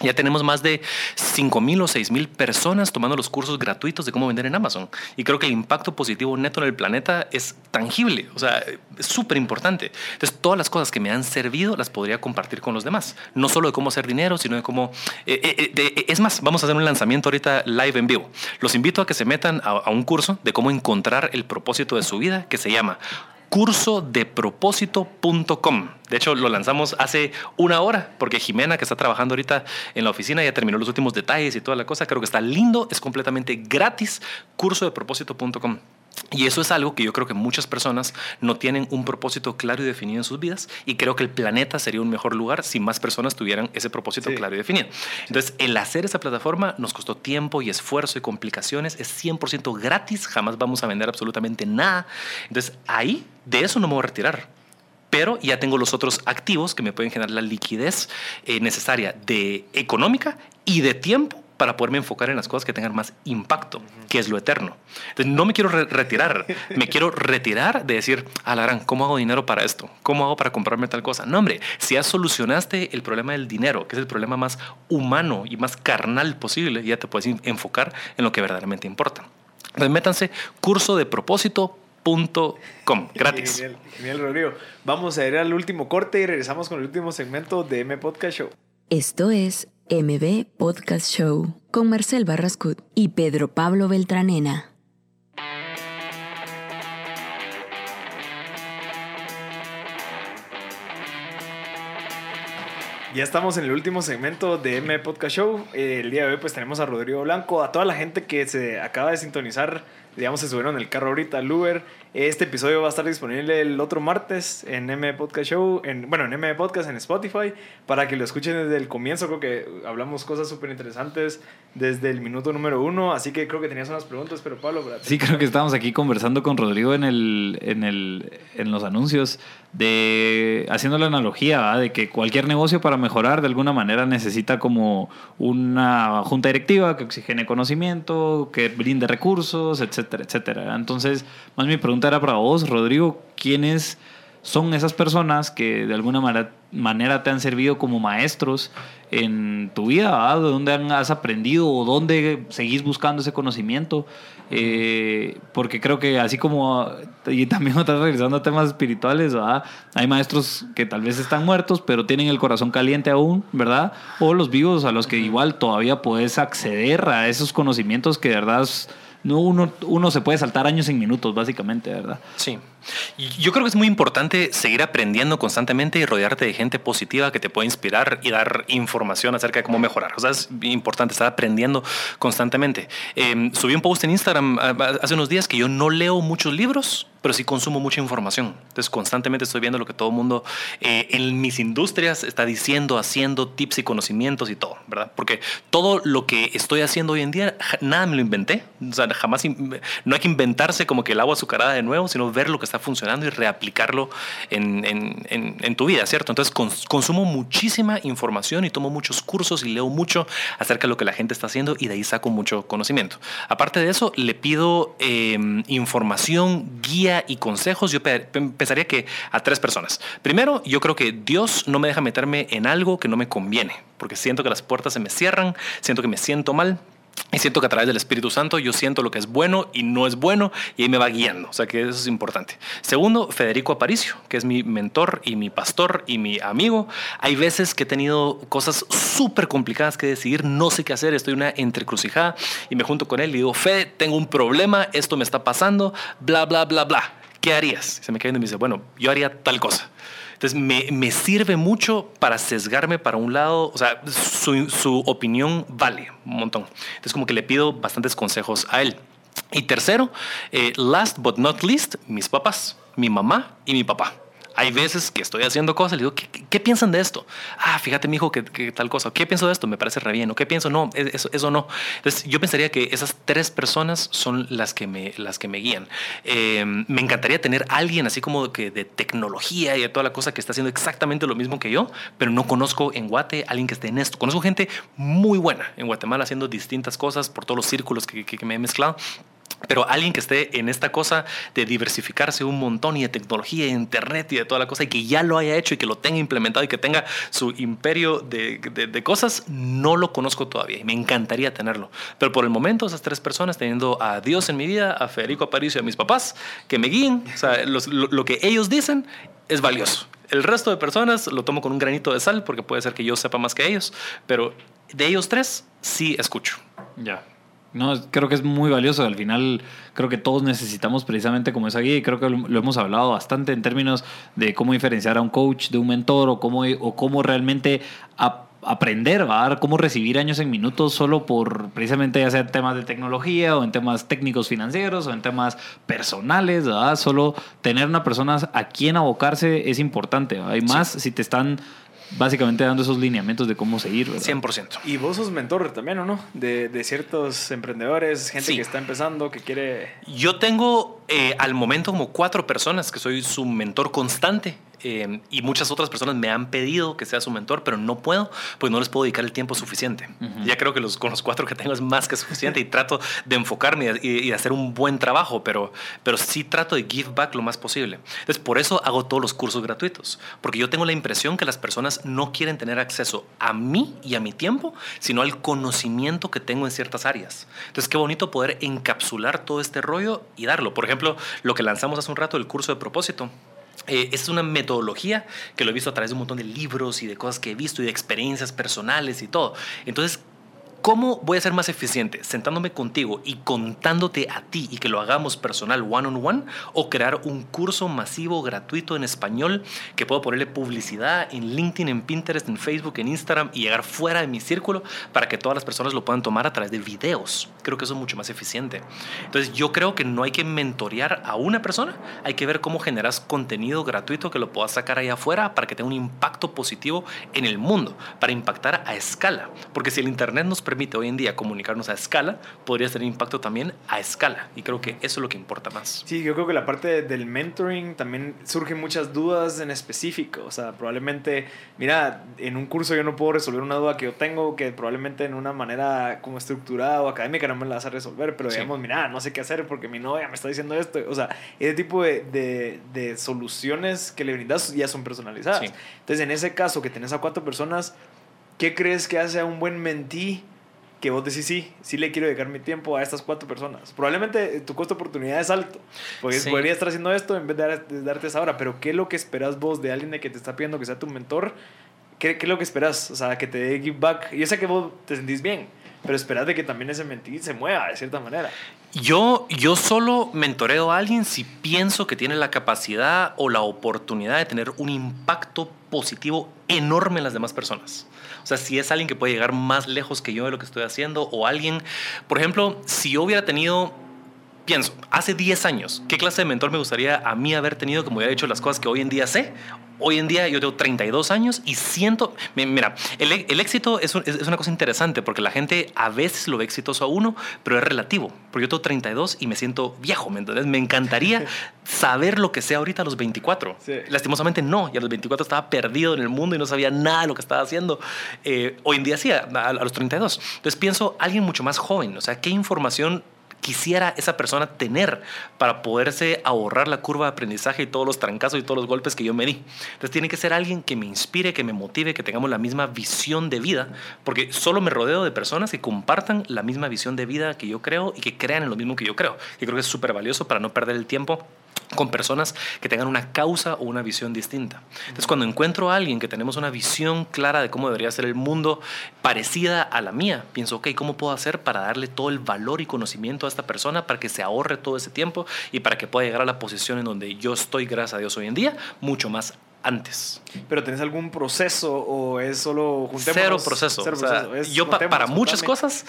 Ya tenemos más de 5 mil o 6 mil personas tomando los cursos gratuitos de cómo vender en Amazon. Y creo que el impacto positivo neto en el planeta es tangible, o sea, es súper importante. Entonces, todas las cosas que me han servido las podría compartir con los demás. No solo de cómo hacer dinero, sino de cómo... eh, eh, eh, es más, vamos a hacer un lanzamiento ahorita live en vivo. Los invito a que se metan a un curso de cómo encontrar el propósito de su vida que se llama cursodepropósito.com. De hecho, lo lanzamos hace una hora porque Jimena, que está trabajando ahorita en la oficina, ya terminó los últimos detalles y toda la cosa. Creo que está lindo, es completamente gratis. Cursodepropósito.com. Y eso es algo que yo creo que muchas personas no tienen un propósito claro y definido en sus vidas y creo que el planeta sería un mejor lugar si más personas tuvieran ese propósito Sí. claro y definido. Entonces, el hacer esa plataforma nos costó tiempo y esfuerzo y complicaciones, es 100% gratis, jamás vamos a vender absolutamente nada. Entonces, ahí de eso no me voy a retirar. Pero ya tengo los otros activos que me pueden generar la liquidez eh, necesaria de económica y de tiempo para poderme enfocar en las cosas que tengan más impacto, que es lo eterno. Entonces, no me quiero re- retirar, me quiero retirar de decir, a la gran, ¿cómo hago dinero para esto? ¿Cómo hago para comprarme tal cosa? No, hombre, si ya solucionaste el problema del dinero, que es el problema más humano y más carnal posible, ya te puedes enfocar en lo que verdaderamente importa. Entonces, métanse cursodepropósito.com, gratis. Genial, genial, Rodrigo. Vamos a ir al último corte y regresamos con el último segmento de M Podcast Show. Esto es MB Podcast Show con Marcel Barrascut y Pedro Pablo Beltranena. Ya estamos en el último segmento de M Podcast Show. Eh, el día de hoy pues tenemos a Rodrigo Blanco, a toda la gente que se acaba de sintonizar, digamos se subieron el carro ahorita al Uber. Este episodio va a estar disponible el otro martes en M Podcast Show, en, bueno, en M Podcast en Spotify, para que lo escuchen desde el comienzo. Creo que hablamos cosas súper interesantes desde el minuto número uno, así que creo que tenías unas preguntas, pero Pablo. Sí, creo que estábamos aquí conversando con Rodrigo en, el, en, el, en los anuncios, de haciendo la analogía de que cualquier negocio para mejorar de alguna manera necesita como una junta directiva que oxigene conocimiento, que brinde recursos, etcétera, etcétera. Entonces, más mi pregunta era para vos, Rodrigo, ¿quiénes son esas personas que de alguna manera, manera te han servido como maestros en tu vida? ¿verdad? ¿De dónde has aprendido o dónde seguís buscando ese conocimiento? Eh, porque creo que así como, y también vez regresando a temas espirituales, ¿verdad? hay maestros que tal vez están muertos, pero tienen el corazón caliente aún, ¿verdad? O los vivos a los que igual todavía puedes acceder a esos conocimientos que de verdad no uno, uno se puede saltar años en minutos, básicamente, ¿verdad? Sí. Yo creo que es muy importante seguir aprendiendo constantemente y rodearte de gente positiva que te pueda inspirar y dar información acerca de cómo mejorar. O sea, es importante estar aprendiendo constantemente. Em, subí un post en Instagram hace unos días que yo no leo muchos libros, pero sí consumo mucha información. Entonces, constantemente estoy viendo lo que todo el mundo eh, en mis industrias está diciendo, haciendo, tips y conocimientos y todo, ¿verdad? Porque todo lo que estoy haciendo hoy en día, nada me lo inventé. O sea, jamás, no hay que inventarse como que el agua azucarada de nuevo, sino ver lo que está funcionando y reaplicarlo en, en, tu vida, ¿cierto? Entonces consumo muchísima información y tomo muchos cursos y leo mucho acerca de lo que la gente está haciendo y de ahí saco mucho conocimiento. Aparte de eso, le pido em, información, guía y consejos. Yo pensaría que a tres personas. Primero, yo creo que Dios no me deja meterme en algo que no me conviene, porque siento que las puertas se me cierran, siento que me siento mal y siento que a través del Espíritu Santo yo siento lo que es bueno y no es bueno y ahí me va guiando. O sea que eso es importante. Segundo, Federico Aparicio, que es mi mentor y mi pastor y mi amigo. Hay veces que he tenido cosas súper complicadas que decidir, no sé qué hacer, estoy una entrecrucijada y me junto con él y digo, Fede, tengo un problema, esto me está pasando, bla, bla, bla, bla. ¿Qué harías? Se me queda y me dice, bueno, yo haría tal cosa. Entonces me, me, sirve mucho para sesgarme para un lado, o sea, su, su opinión vale un montón. Entonces como que le pido bastantes consejos a él. Y tercero, eh, last but not least, mis papás, mi mamá y mi papá. Hay veces que estoy haciendo cosas y digo, ¿qué, piensan de esto? Ah, fíjate, mi hijo, que, tal cosa. ¿Qué pienso de esto? Me parece re bien. ¿O qué pienso? No, e, eso, eso no. Entonces, yo pensaría que esas tres personas son las que me, las que me guían. Em, me encantaría tener alguien así como que de tecnología y de toda la cosa que está haciendo exactamente lo mismo que yo, pero no conozco en Guate alguien que esté en esto. Conozco gente muy buena en Guatemala haciendo distintas cosas por todos los círculos que, que me he mezclado pero alguien que esté en esta cosa de diversificarse un montón y de tecnología, internet y de toda la cosa y que ya lo haya hecho y que lo tenga implementado y que tenga su imperio de, de, cosas, no lo conozco todavía y me encantaría tenerlo. Pero por el momento esas tres personas, teniendo a Dios en mi vida, a Federico Aparicio y a mis papás, que me guíen, o sea, lo, lo que ellos dicen es valioso. El resto de personas lo tomo con un granito de sal porque puede ser que yo sepa más que ellos, pero de ellos tres sí escucho. Ya. No, creo que es muy valioso. Al final, creo que todos necesitamos precisamente como esa guía y creo que lo, hemos hablado bastante en términos de cómo diferenciar a un coach de un mentor o cómo, o cómo realmente aprender, ¿va? cómo recibir años en minutos solo por precisamente ya sea temas de tecnología o en temas técnicos financieros o en temas personales, ¿va? Solo tener una persona a quien abocarse es importante. Hay más si te están básicamente dando esos lineamientos de cómo seguir. ¿verdad? 100%. Y vos sos mentor también, ¿o no? De, de ciertos emprendedores, gente que está empezando, que quiere... Yo tengo eh, al momento como cuatro personas que soy su mentor constante. Eh, y muchas otras personas me han pedido que sea su mentor, pero no puedo, pues no les puedo dedicar el tiempo suficiente. Ya creo que los, con los cuatro que tengo es más que suficiente y trato de enfocarme y, hacer un buen trabajo, pero, pero sí trato de give back lo más posible. Entonces, por eso hago todos los cursos gratuitos, porque yo tengo la impresión que las personas no quieren tener acceso a mí y a mi tiempo, sino al conocimiento que tengo en ciertas áreas. Entonces, qué bonito poder encapsular todo este rollo y darlo. Por ejemplo, lo que lanzamos hace un rato, el curso de propósito. Eh, es una metodología que lo he visto a través de un montón de libros y de cosas que he visto y de experiencias personales y todo. Entonces, ¿Cómo voy a ser más eficiente? ¿Sentándome contigo y contándote a ti y que lo hagamos personal one on one? ¿O crear un curso masivo gratuito en español que puedo ponerle publicidad en LinkedIn, en Pinterest, en Facebook, en Instagram y llegar fuera de mi círculo para que todas las personas lo puedan tomar a través de videos? Creo que eso es mucho más eficiente. Entonces yo creo que no hay que mentorear a una persona, hay que ver cómo generas contenido gratuito que lo puedas sacar ahí afuera para que tenga un impacto positivo en el mundo, para impactar a escala. Porque si el Internet nos permite hoy en día comunicarnos a escala, podría tener impacto también a escala. Y creo que eso es lo que importa más. Sí, yo creo que la parte del mentoring también surgen muchas dudas en específico. O sea, probablemente, mira, en un curso yo no puedo resolver una duda que yo tengo, que probablemente en una manera como estructurada o académica no me la vas a resolver, pero digamos, mira, no sé qué hacer porque mi novia me está diciendo esto. O sea, ese tipo de, de, de soluciones que le brindas ya son personalizadas. Entonces, en ese caso que tenés a cuatro personas, ¿qué crees que hace a un buen mentí? Que vos decís, sí, sí le quiero dedicar mi tiempo a estas cuatro personas. Probablemente tu costo de oportunidad es alto, porque podría estar haciendo esto en vez de, darte esa hora, pero ¿qué es lo que esperas vos de alguien de que te está pidiendo que sea tu mentor? ¿Qué, qué es lo que esperas? O sea, que te dé give back. Yo sé que vos te sentís bien, pero esperas de que también ese mentir se mueva de cierta manera. Yo, yo solo mentoreo a alguien si pienso que tiene la capacidad o la oportunidad de tener un impacto positivo enorme en las demás personas. O sea, si es alguien que puede llegar más lejos que yo de lo que estoy haciendo o alguien, por ejemplo, si yo hubiera tenido pienso, hace 10 años, ¿qué clase de mentor me gustaría a mí haber tenido como hubiera hecho las cosas que hoy en día sé? Hoy en día yo tengo 32 años y siento, mira, el, éxito es, es, una cosa interesante porque la gente a veces lo ve exitoso a uno, pero es relativo. Porque yo tengo 32 y me siento viejo, ¿me entiendes? Me encantaría saber lo que sé ahorita a los 24. Lastimosamente no, y a los 24 estaba perdido en el mundo y no sabía nada de lo que estaba haciendo. Eh, hoy en día sí, a, a los 32. Entonces pienso, alguien mucho más joven, o sea, ¿qué información quisiera esa persona tener para poderse ahorrar la curva de aprendizaje y todos los trancazos y todos los golpes que yo me di. Entonces tiene que ser alguien que me inspire, que me motive, que tengamos la misma visión de vida, porque solo me rodeo de personas que compartan la misma visión de vida que yo creo y que crean en lo mismo que yo creo. Y creo que es súper valioso para no perder el tiempo con personas que tengan una causa o una visión distinta. Entonces, cuando encuentro a alguien que tenemos una visión clara de cómo debería ser el mundo parecida a la mía, pienso, ok, ¿cómo puedo hacer para darle todo el valor y conocimiento a esta persona para que se ahorre todo ese tiempo y para que pueda llegar a la posición en donde yo estoy, gracias a Dios, hoy en día, mucho más antes. ¿Pero tenés algún proceso o es solo Cero proceso. yo para muchas cosas,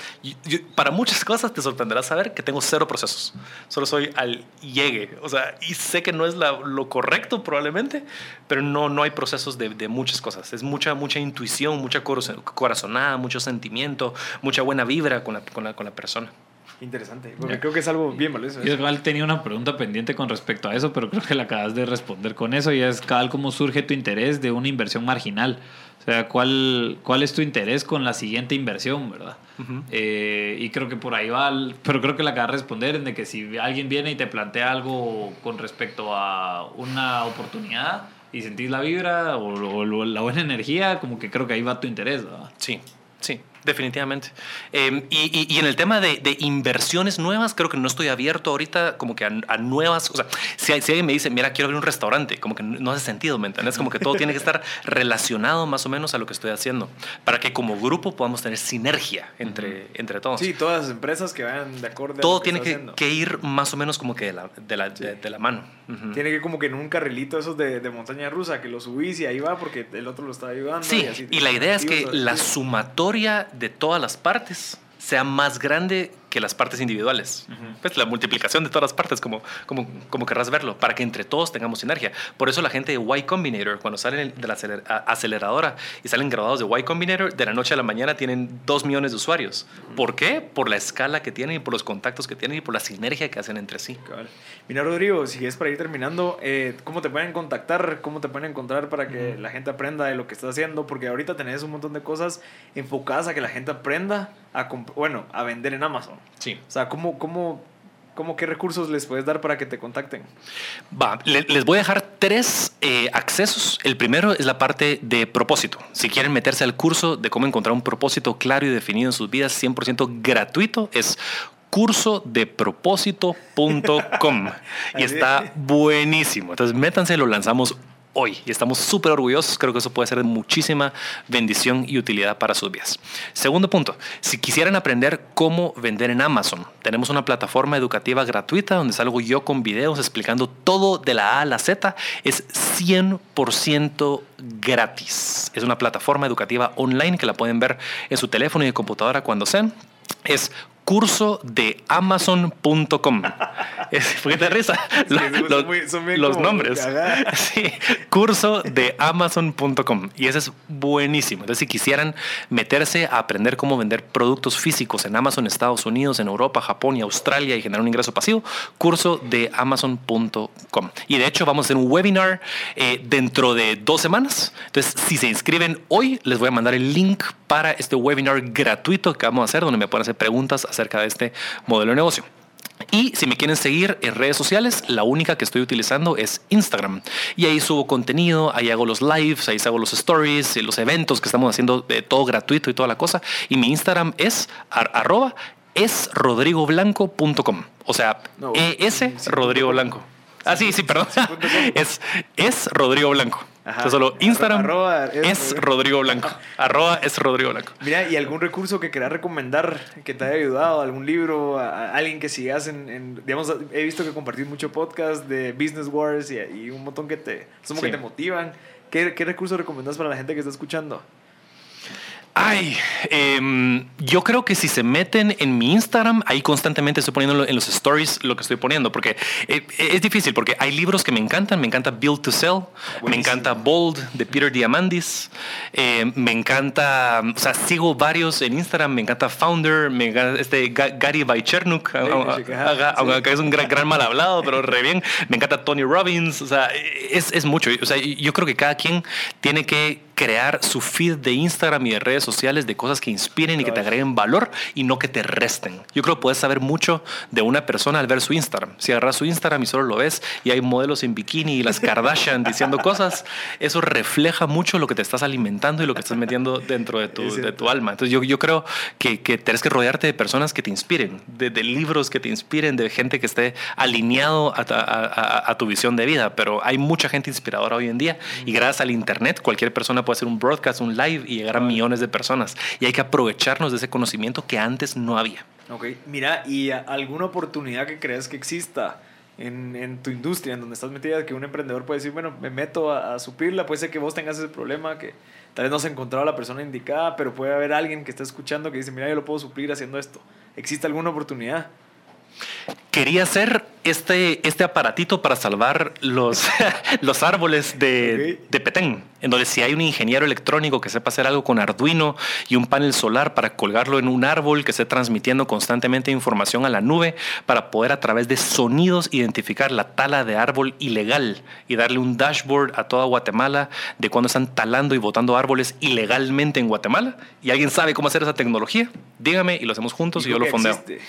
para muchas cosas te sorprenderá saber que tengo cero procesos. Solo soy al llegue. O sea, y sé que no es lo correcto probablemente, pero no, no hay procesos de, de, muchas cosas. Es mucha, mucha intuición, mucha corazonada, mucho sentimiento, mucha buena vibra con la, con la, con la persona. Interesante, porque creo que es algo bien valioso. Yo igual tenía una pregunta pendiente con respecto a eso, pero creo que la acabas de responder con eso y es cada cómo surge tu interés de una inversión marginal. O sea, ¿cuál, cuál es tu interés con la siguiente inversión, verdad? Eh, y creo que por ahí va, pero creo que la acabas de responder en de que si alguien viene y te plantea algo con respecto a una oportunidad y sentís la vibra o, o la buena energía, como que creo que ahí va tu interés, ¿verdad? Sí, sí. Definitivamente. Em, y, en el tema de, inversiones nuevas, creo que no estoy abierto ahorita como que a, nuevas. O sea, si, alguien me dice, mira, quiero abrir un restaurante, como que no hace sentido, ¿me entiendes? Como que todo tiene que estar relacionado más o menos a lo que estoy haciendo, para que como grupo podamos tener sinergia entre, entre todos. Sí, todas las empresas que vayan de acuerdo. Todo tiene que, ir más o menos como que de la, de la, de, la mano. Tiene que ir como que en un carrilito esos de, montaña rusa, que lo subís y ahí va porque el otro lo está ayudando. Sí, y, y la idea es que la sumatoria de todas las partes sea más grande que las partes individuales. Pues la multiplicación de todas las partes, como, como, como querrás verlo, para que entre todos tengamos sinergia. Por eso la gente de Y Combinator, cuando salen de la aceleradora y salen graduados de Y Combinator, de la noche a la mañana tienen dos millones de usuarios. ¿Por qué? Por la escala que tienen y por los contactos que tienen y por la sinergia que hacen entre sí. Mira, Rodrigo, si es para ir terminando, eh, ¿cómo te pueden contactar? ¿Cómo te pueden encontrar para que la gente aprenda de lo que estás haciendo? Porque ahorita tenés un montón de cosas enfocadas a que la gente aprenda a, bueno, a vender en Amazon. Sí. O sea, ¿cómo, cómo, cómo qué recursos les puedes dar para que te contacten? Va, les voy a dejar tres eh, accesos. El primero es la parte de propósito. Si quieren meterse al curso de cómo encontrar un propósito claro y definido en sus vidas, 100% gratuito, es curso de propósito.com y está buenísimo. Entonces métanse, lo lanzamos hoy y estamos súper orgullosos. Creo que eso puede ser de muchísima bendición y utilidad para sus vidas. Segundo punto, si quisieran aprender cómo vender en Amazon, tenemos una plataforma educativa gratuita donde salgo yo con videos explicando todo de la A a la Z. Es 100% gratis. Es una plataforma educativa online que la pueden ver en su teléfono y computadora cuando sean. Es curso de amazon.com. ¿Por qué te risa? los, nombres. Sí, curso de amazon.com. Y ese es buenísimo. Entonces, si quisieran meterse a aprender cómo vender productos físicos en Amazon, Estados Unidos, en Europa, Japón y Australia y generar un ingreso pasivo, curso de amazon.com. Y de hecho, vamos a hacer un webinar eh, dentro de dos semanas. Entonces, si se inscriben hoy, les voy a mandar el link para este webinar gratuito que vamos a hacer, donde me pueden hacer preguntas acerca de este modelo de negocio. Y si me quieren seguir en redes sociales, la única que estoy utilizando es Instagram. Y ahí subo contenido, ahí hago los lives, ahí hago los stories, los eventos que estamos haciendo, de todo gratuito y toda la cosa. Y mi Instagram es arroba esrodrigoblanco.com. O sea, es Rodrigo Blanco. Ah, sí, sí, perdón. es, es Rodrigo Blanco. Ajá. Entonces solo Instagram Arroba es, Rodrigo Blanco. arroba es Rodrigo Blanco. Mira, ¿y algún recurso que quieras recomendar que te haya ayudado? ¿Algún libro? ¿A, a alguien que sigas en, en- Digamos, he visto que compartís mucho podcast de Business Wars y, y un montón que te, Sí. que te motivan. ¿Qué, ¿Qué recurso recomendás para la gente que está escuchando? Ay, em, yo creo que si se meten en mi Instagram, ahí constantemente estoy poniendo en los stories lo que estoy poniendo, porque eh, es difícil, porque hay libros que me encantan, me encanta Build to Sell, me encanta Bold de Peter Diamandis, eh, me encanta, o sea, sigo varios en Instagram, me encanta Founder, me encanta este Ga- Gary Vaynerchuk, aunque acá es un gran, gran mal hablado, pero re bien, me encanta Tony Robbins, o sea, es, es mucho, o sea, yo creo que cada quien tiene que crear su feed de Instagram y de redes sociales de cosas que inspiren y que te agreguen valor y no que te resten. Yo creo que puedes saber mucho de una persona al ver su Instagram. Si agarras su Instagram y solo lo ves y hay modelos en bikini y las Kardashian diciendo cosas, eso refleja mucho lo que te estás alimentando y lo que estás metiendo dentro de tu, de tu alma. Entonces yo, yo creo que, que tienes que rodearte de personas que te inspiren, de, de libros que te inspiren, de gente que esté alineado a, a- a- a tu visión de vida. Pero hay mucha gente inspiradora hoy en día y gracias al Internet cualquier persona puede hacer un broadcast, un live y llegar a millones de personas. Y hay que aprovecharnos de ese conocimiento que antes no había. Ok, mira, ¿y alguna oportunidad que crees que exista en, en tu industria, en donde estás metida, que un emprendedor puede decir, bueno, me meto a, a suplirla, puede ser que vos tengas ese problema, que tal vez no has encontrado a la persona indicada, pero puede haber alguien que esté escuchando que dice, mira, yo lo puedo suplir haciendo esto. ¿Existe alguna oportunidad? Quería hacer este, este aparatito para salvar los, los árboles de, de Petén, en donde si hay un ingeniero electrónico que sepa hacer algo con Arduino y un panel solar para colgarlo en un árbol que esté transmitiendo constantemente información a la nube para poder a través de sonidos identificar la tala de árbol ilegal y darle un dashboard a toda Guatemala de cuando están talando y botando árboles ilegalmente en Guatemala y alguien sabe cómo hacer esa tecnología, dígame y lo hacemos juntos y, yo lo fondeo. existe.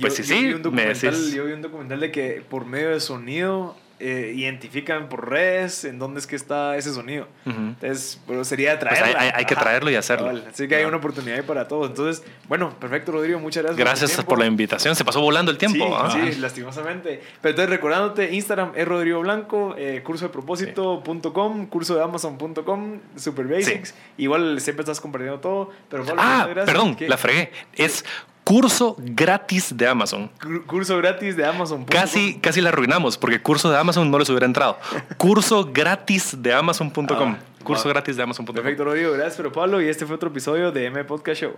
Pues Yo- sí, yo sí, vi un me decís. yo vi un documental de que por medio de sonido eh, identifican por redes en dónde es que está ese sonido. Ujú. Entonces, bueno, sería Pues hay- traerlo. hay- hay que traerlo y hacerlo. Así que hay una oportunidad ahí para todos. Entonces, bueno, perfecto, Rodrigo. Muchas gracias. por Gracias tiempo. por la invitación. Se pasó volando el tiempo. Sí, ¿ah? sí, lastimosamente. Pero entonces recordándote, Instagram es Rodrigo Blanco, eh, curso de propósito.com, curso de amazon.com, super basics. Igual siempre estás compartiendo todo. Pero Pablo, Ah, gracias. perdón, ¿Qué? la fregué. Es curso gratis de Amazon. Cur- Curso gratis de Amazon. Casi, casi la arruinamos porque curso de Amazon no les hubiera entrado. Curso gratis de Amazon.com. Ah, curso gratis de Amazon.com. Perfecto, Rodrigo. Gracias, pero Pablo. Y este fue otro episodio de M Podcast Show.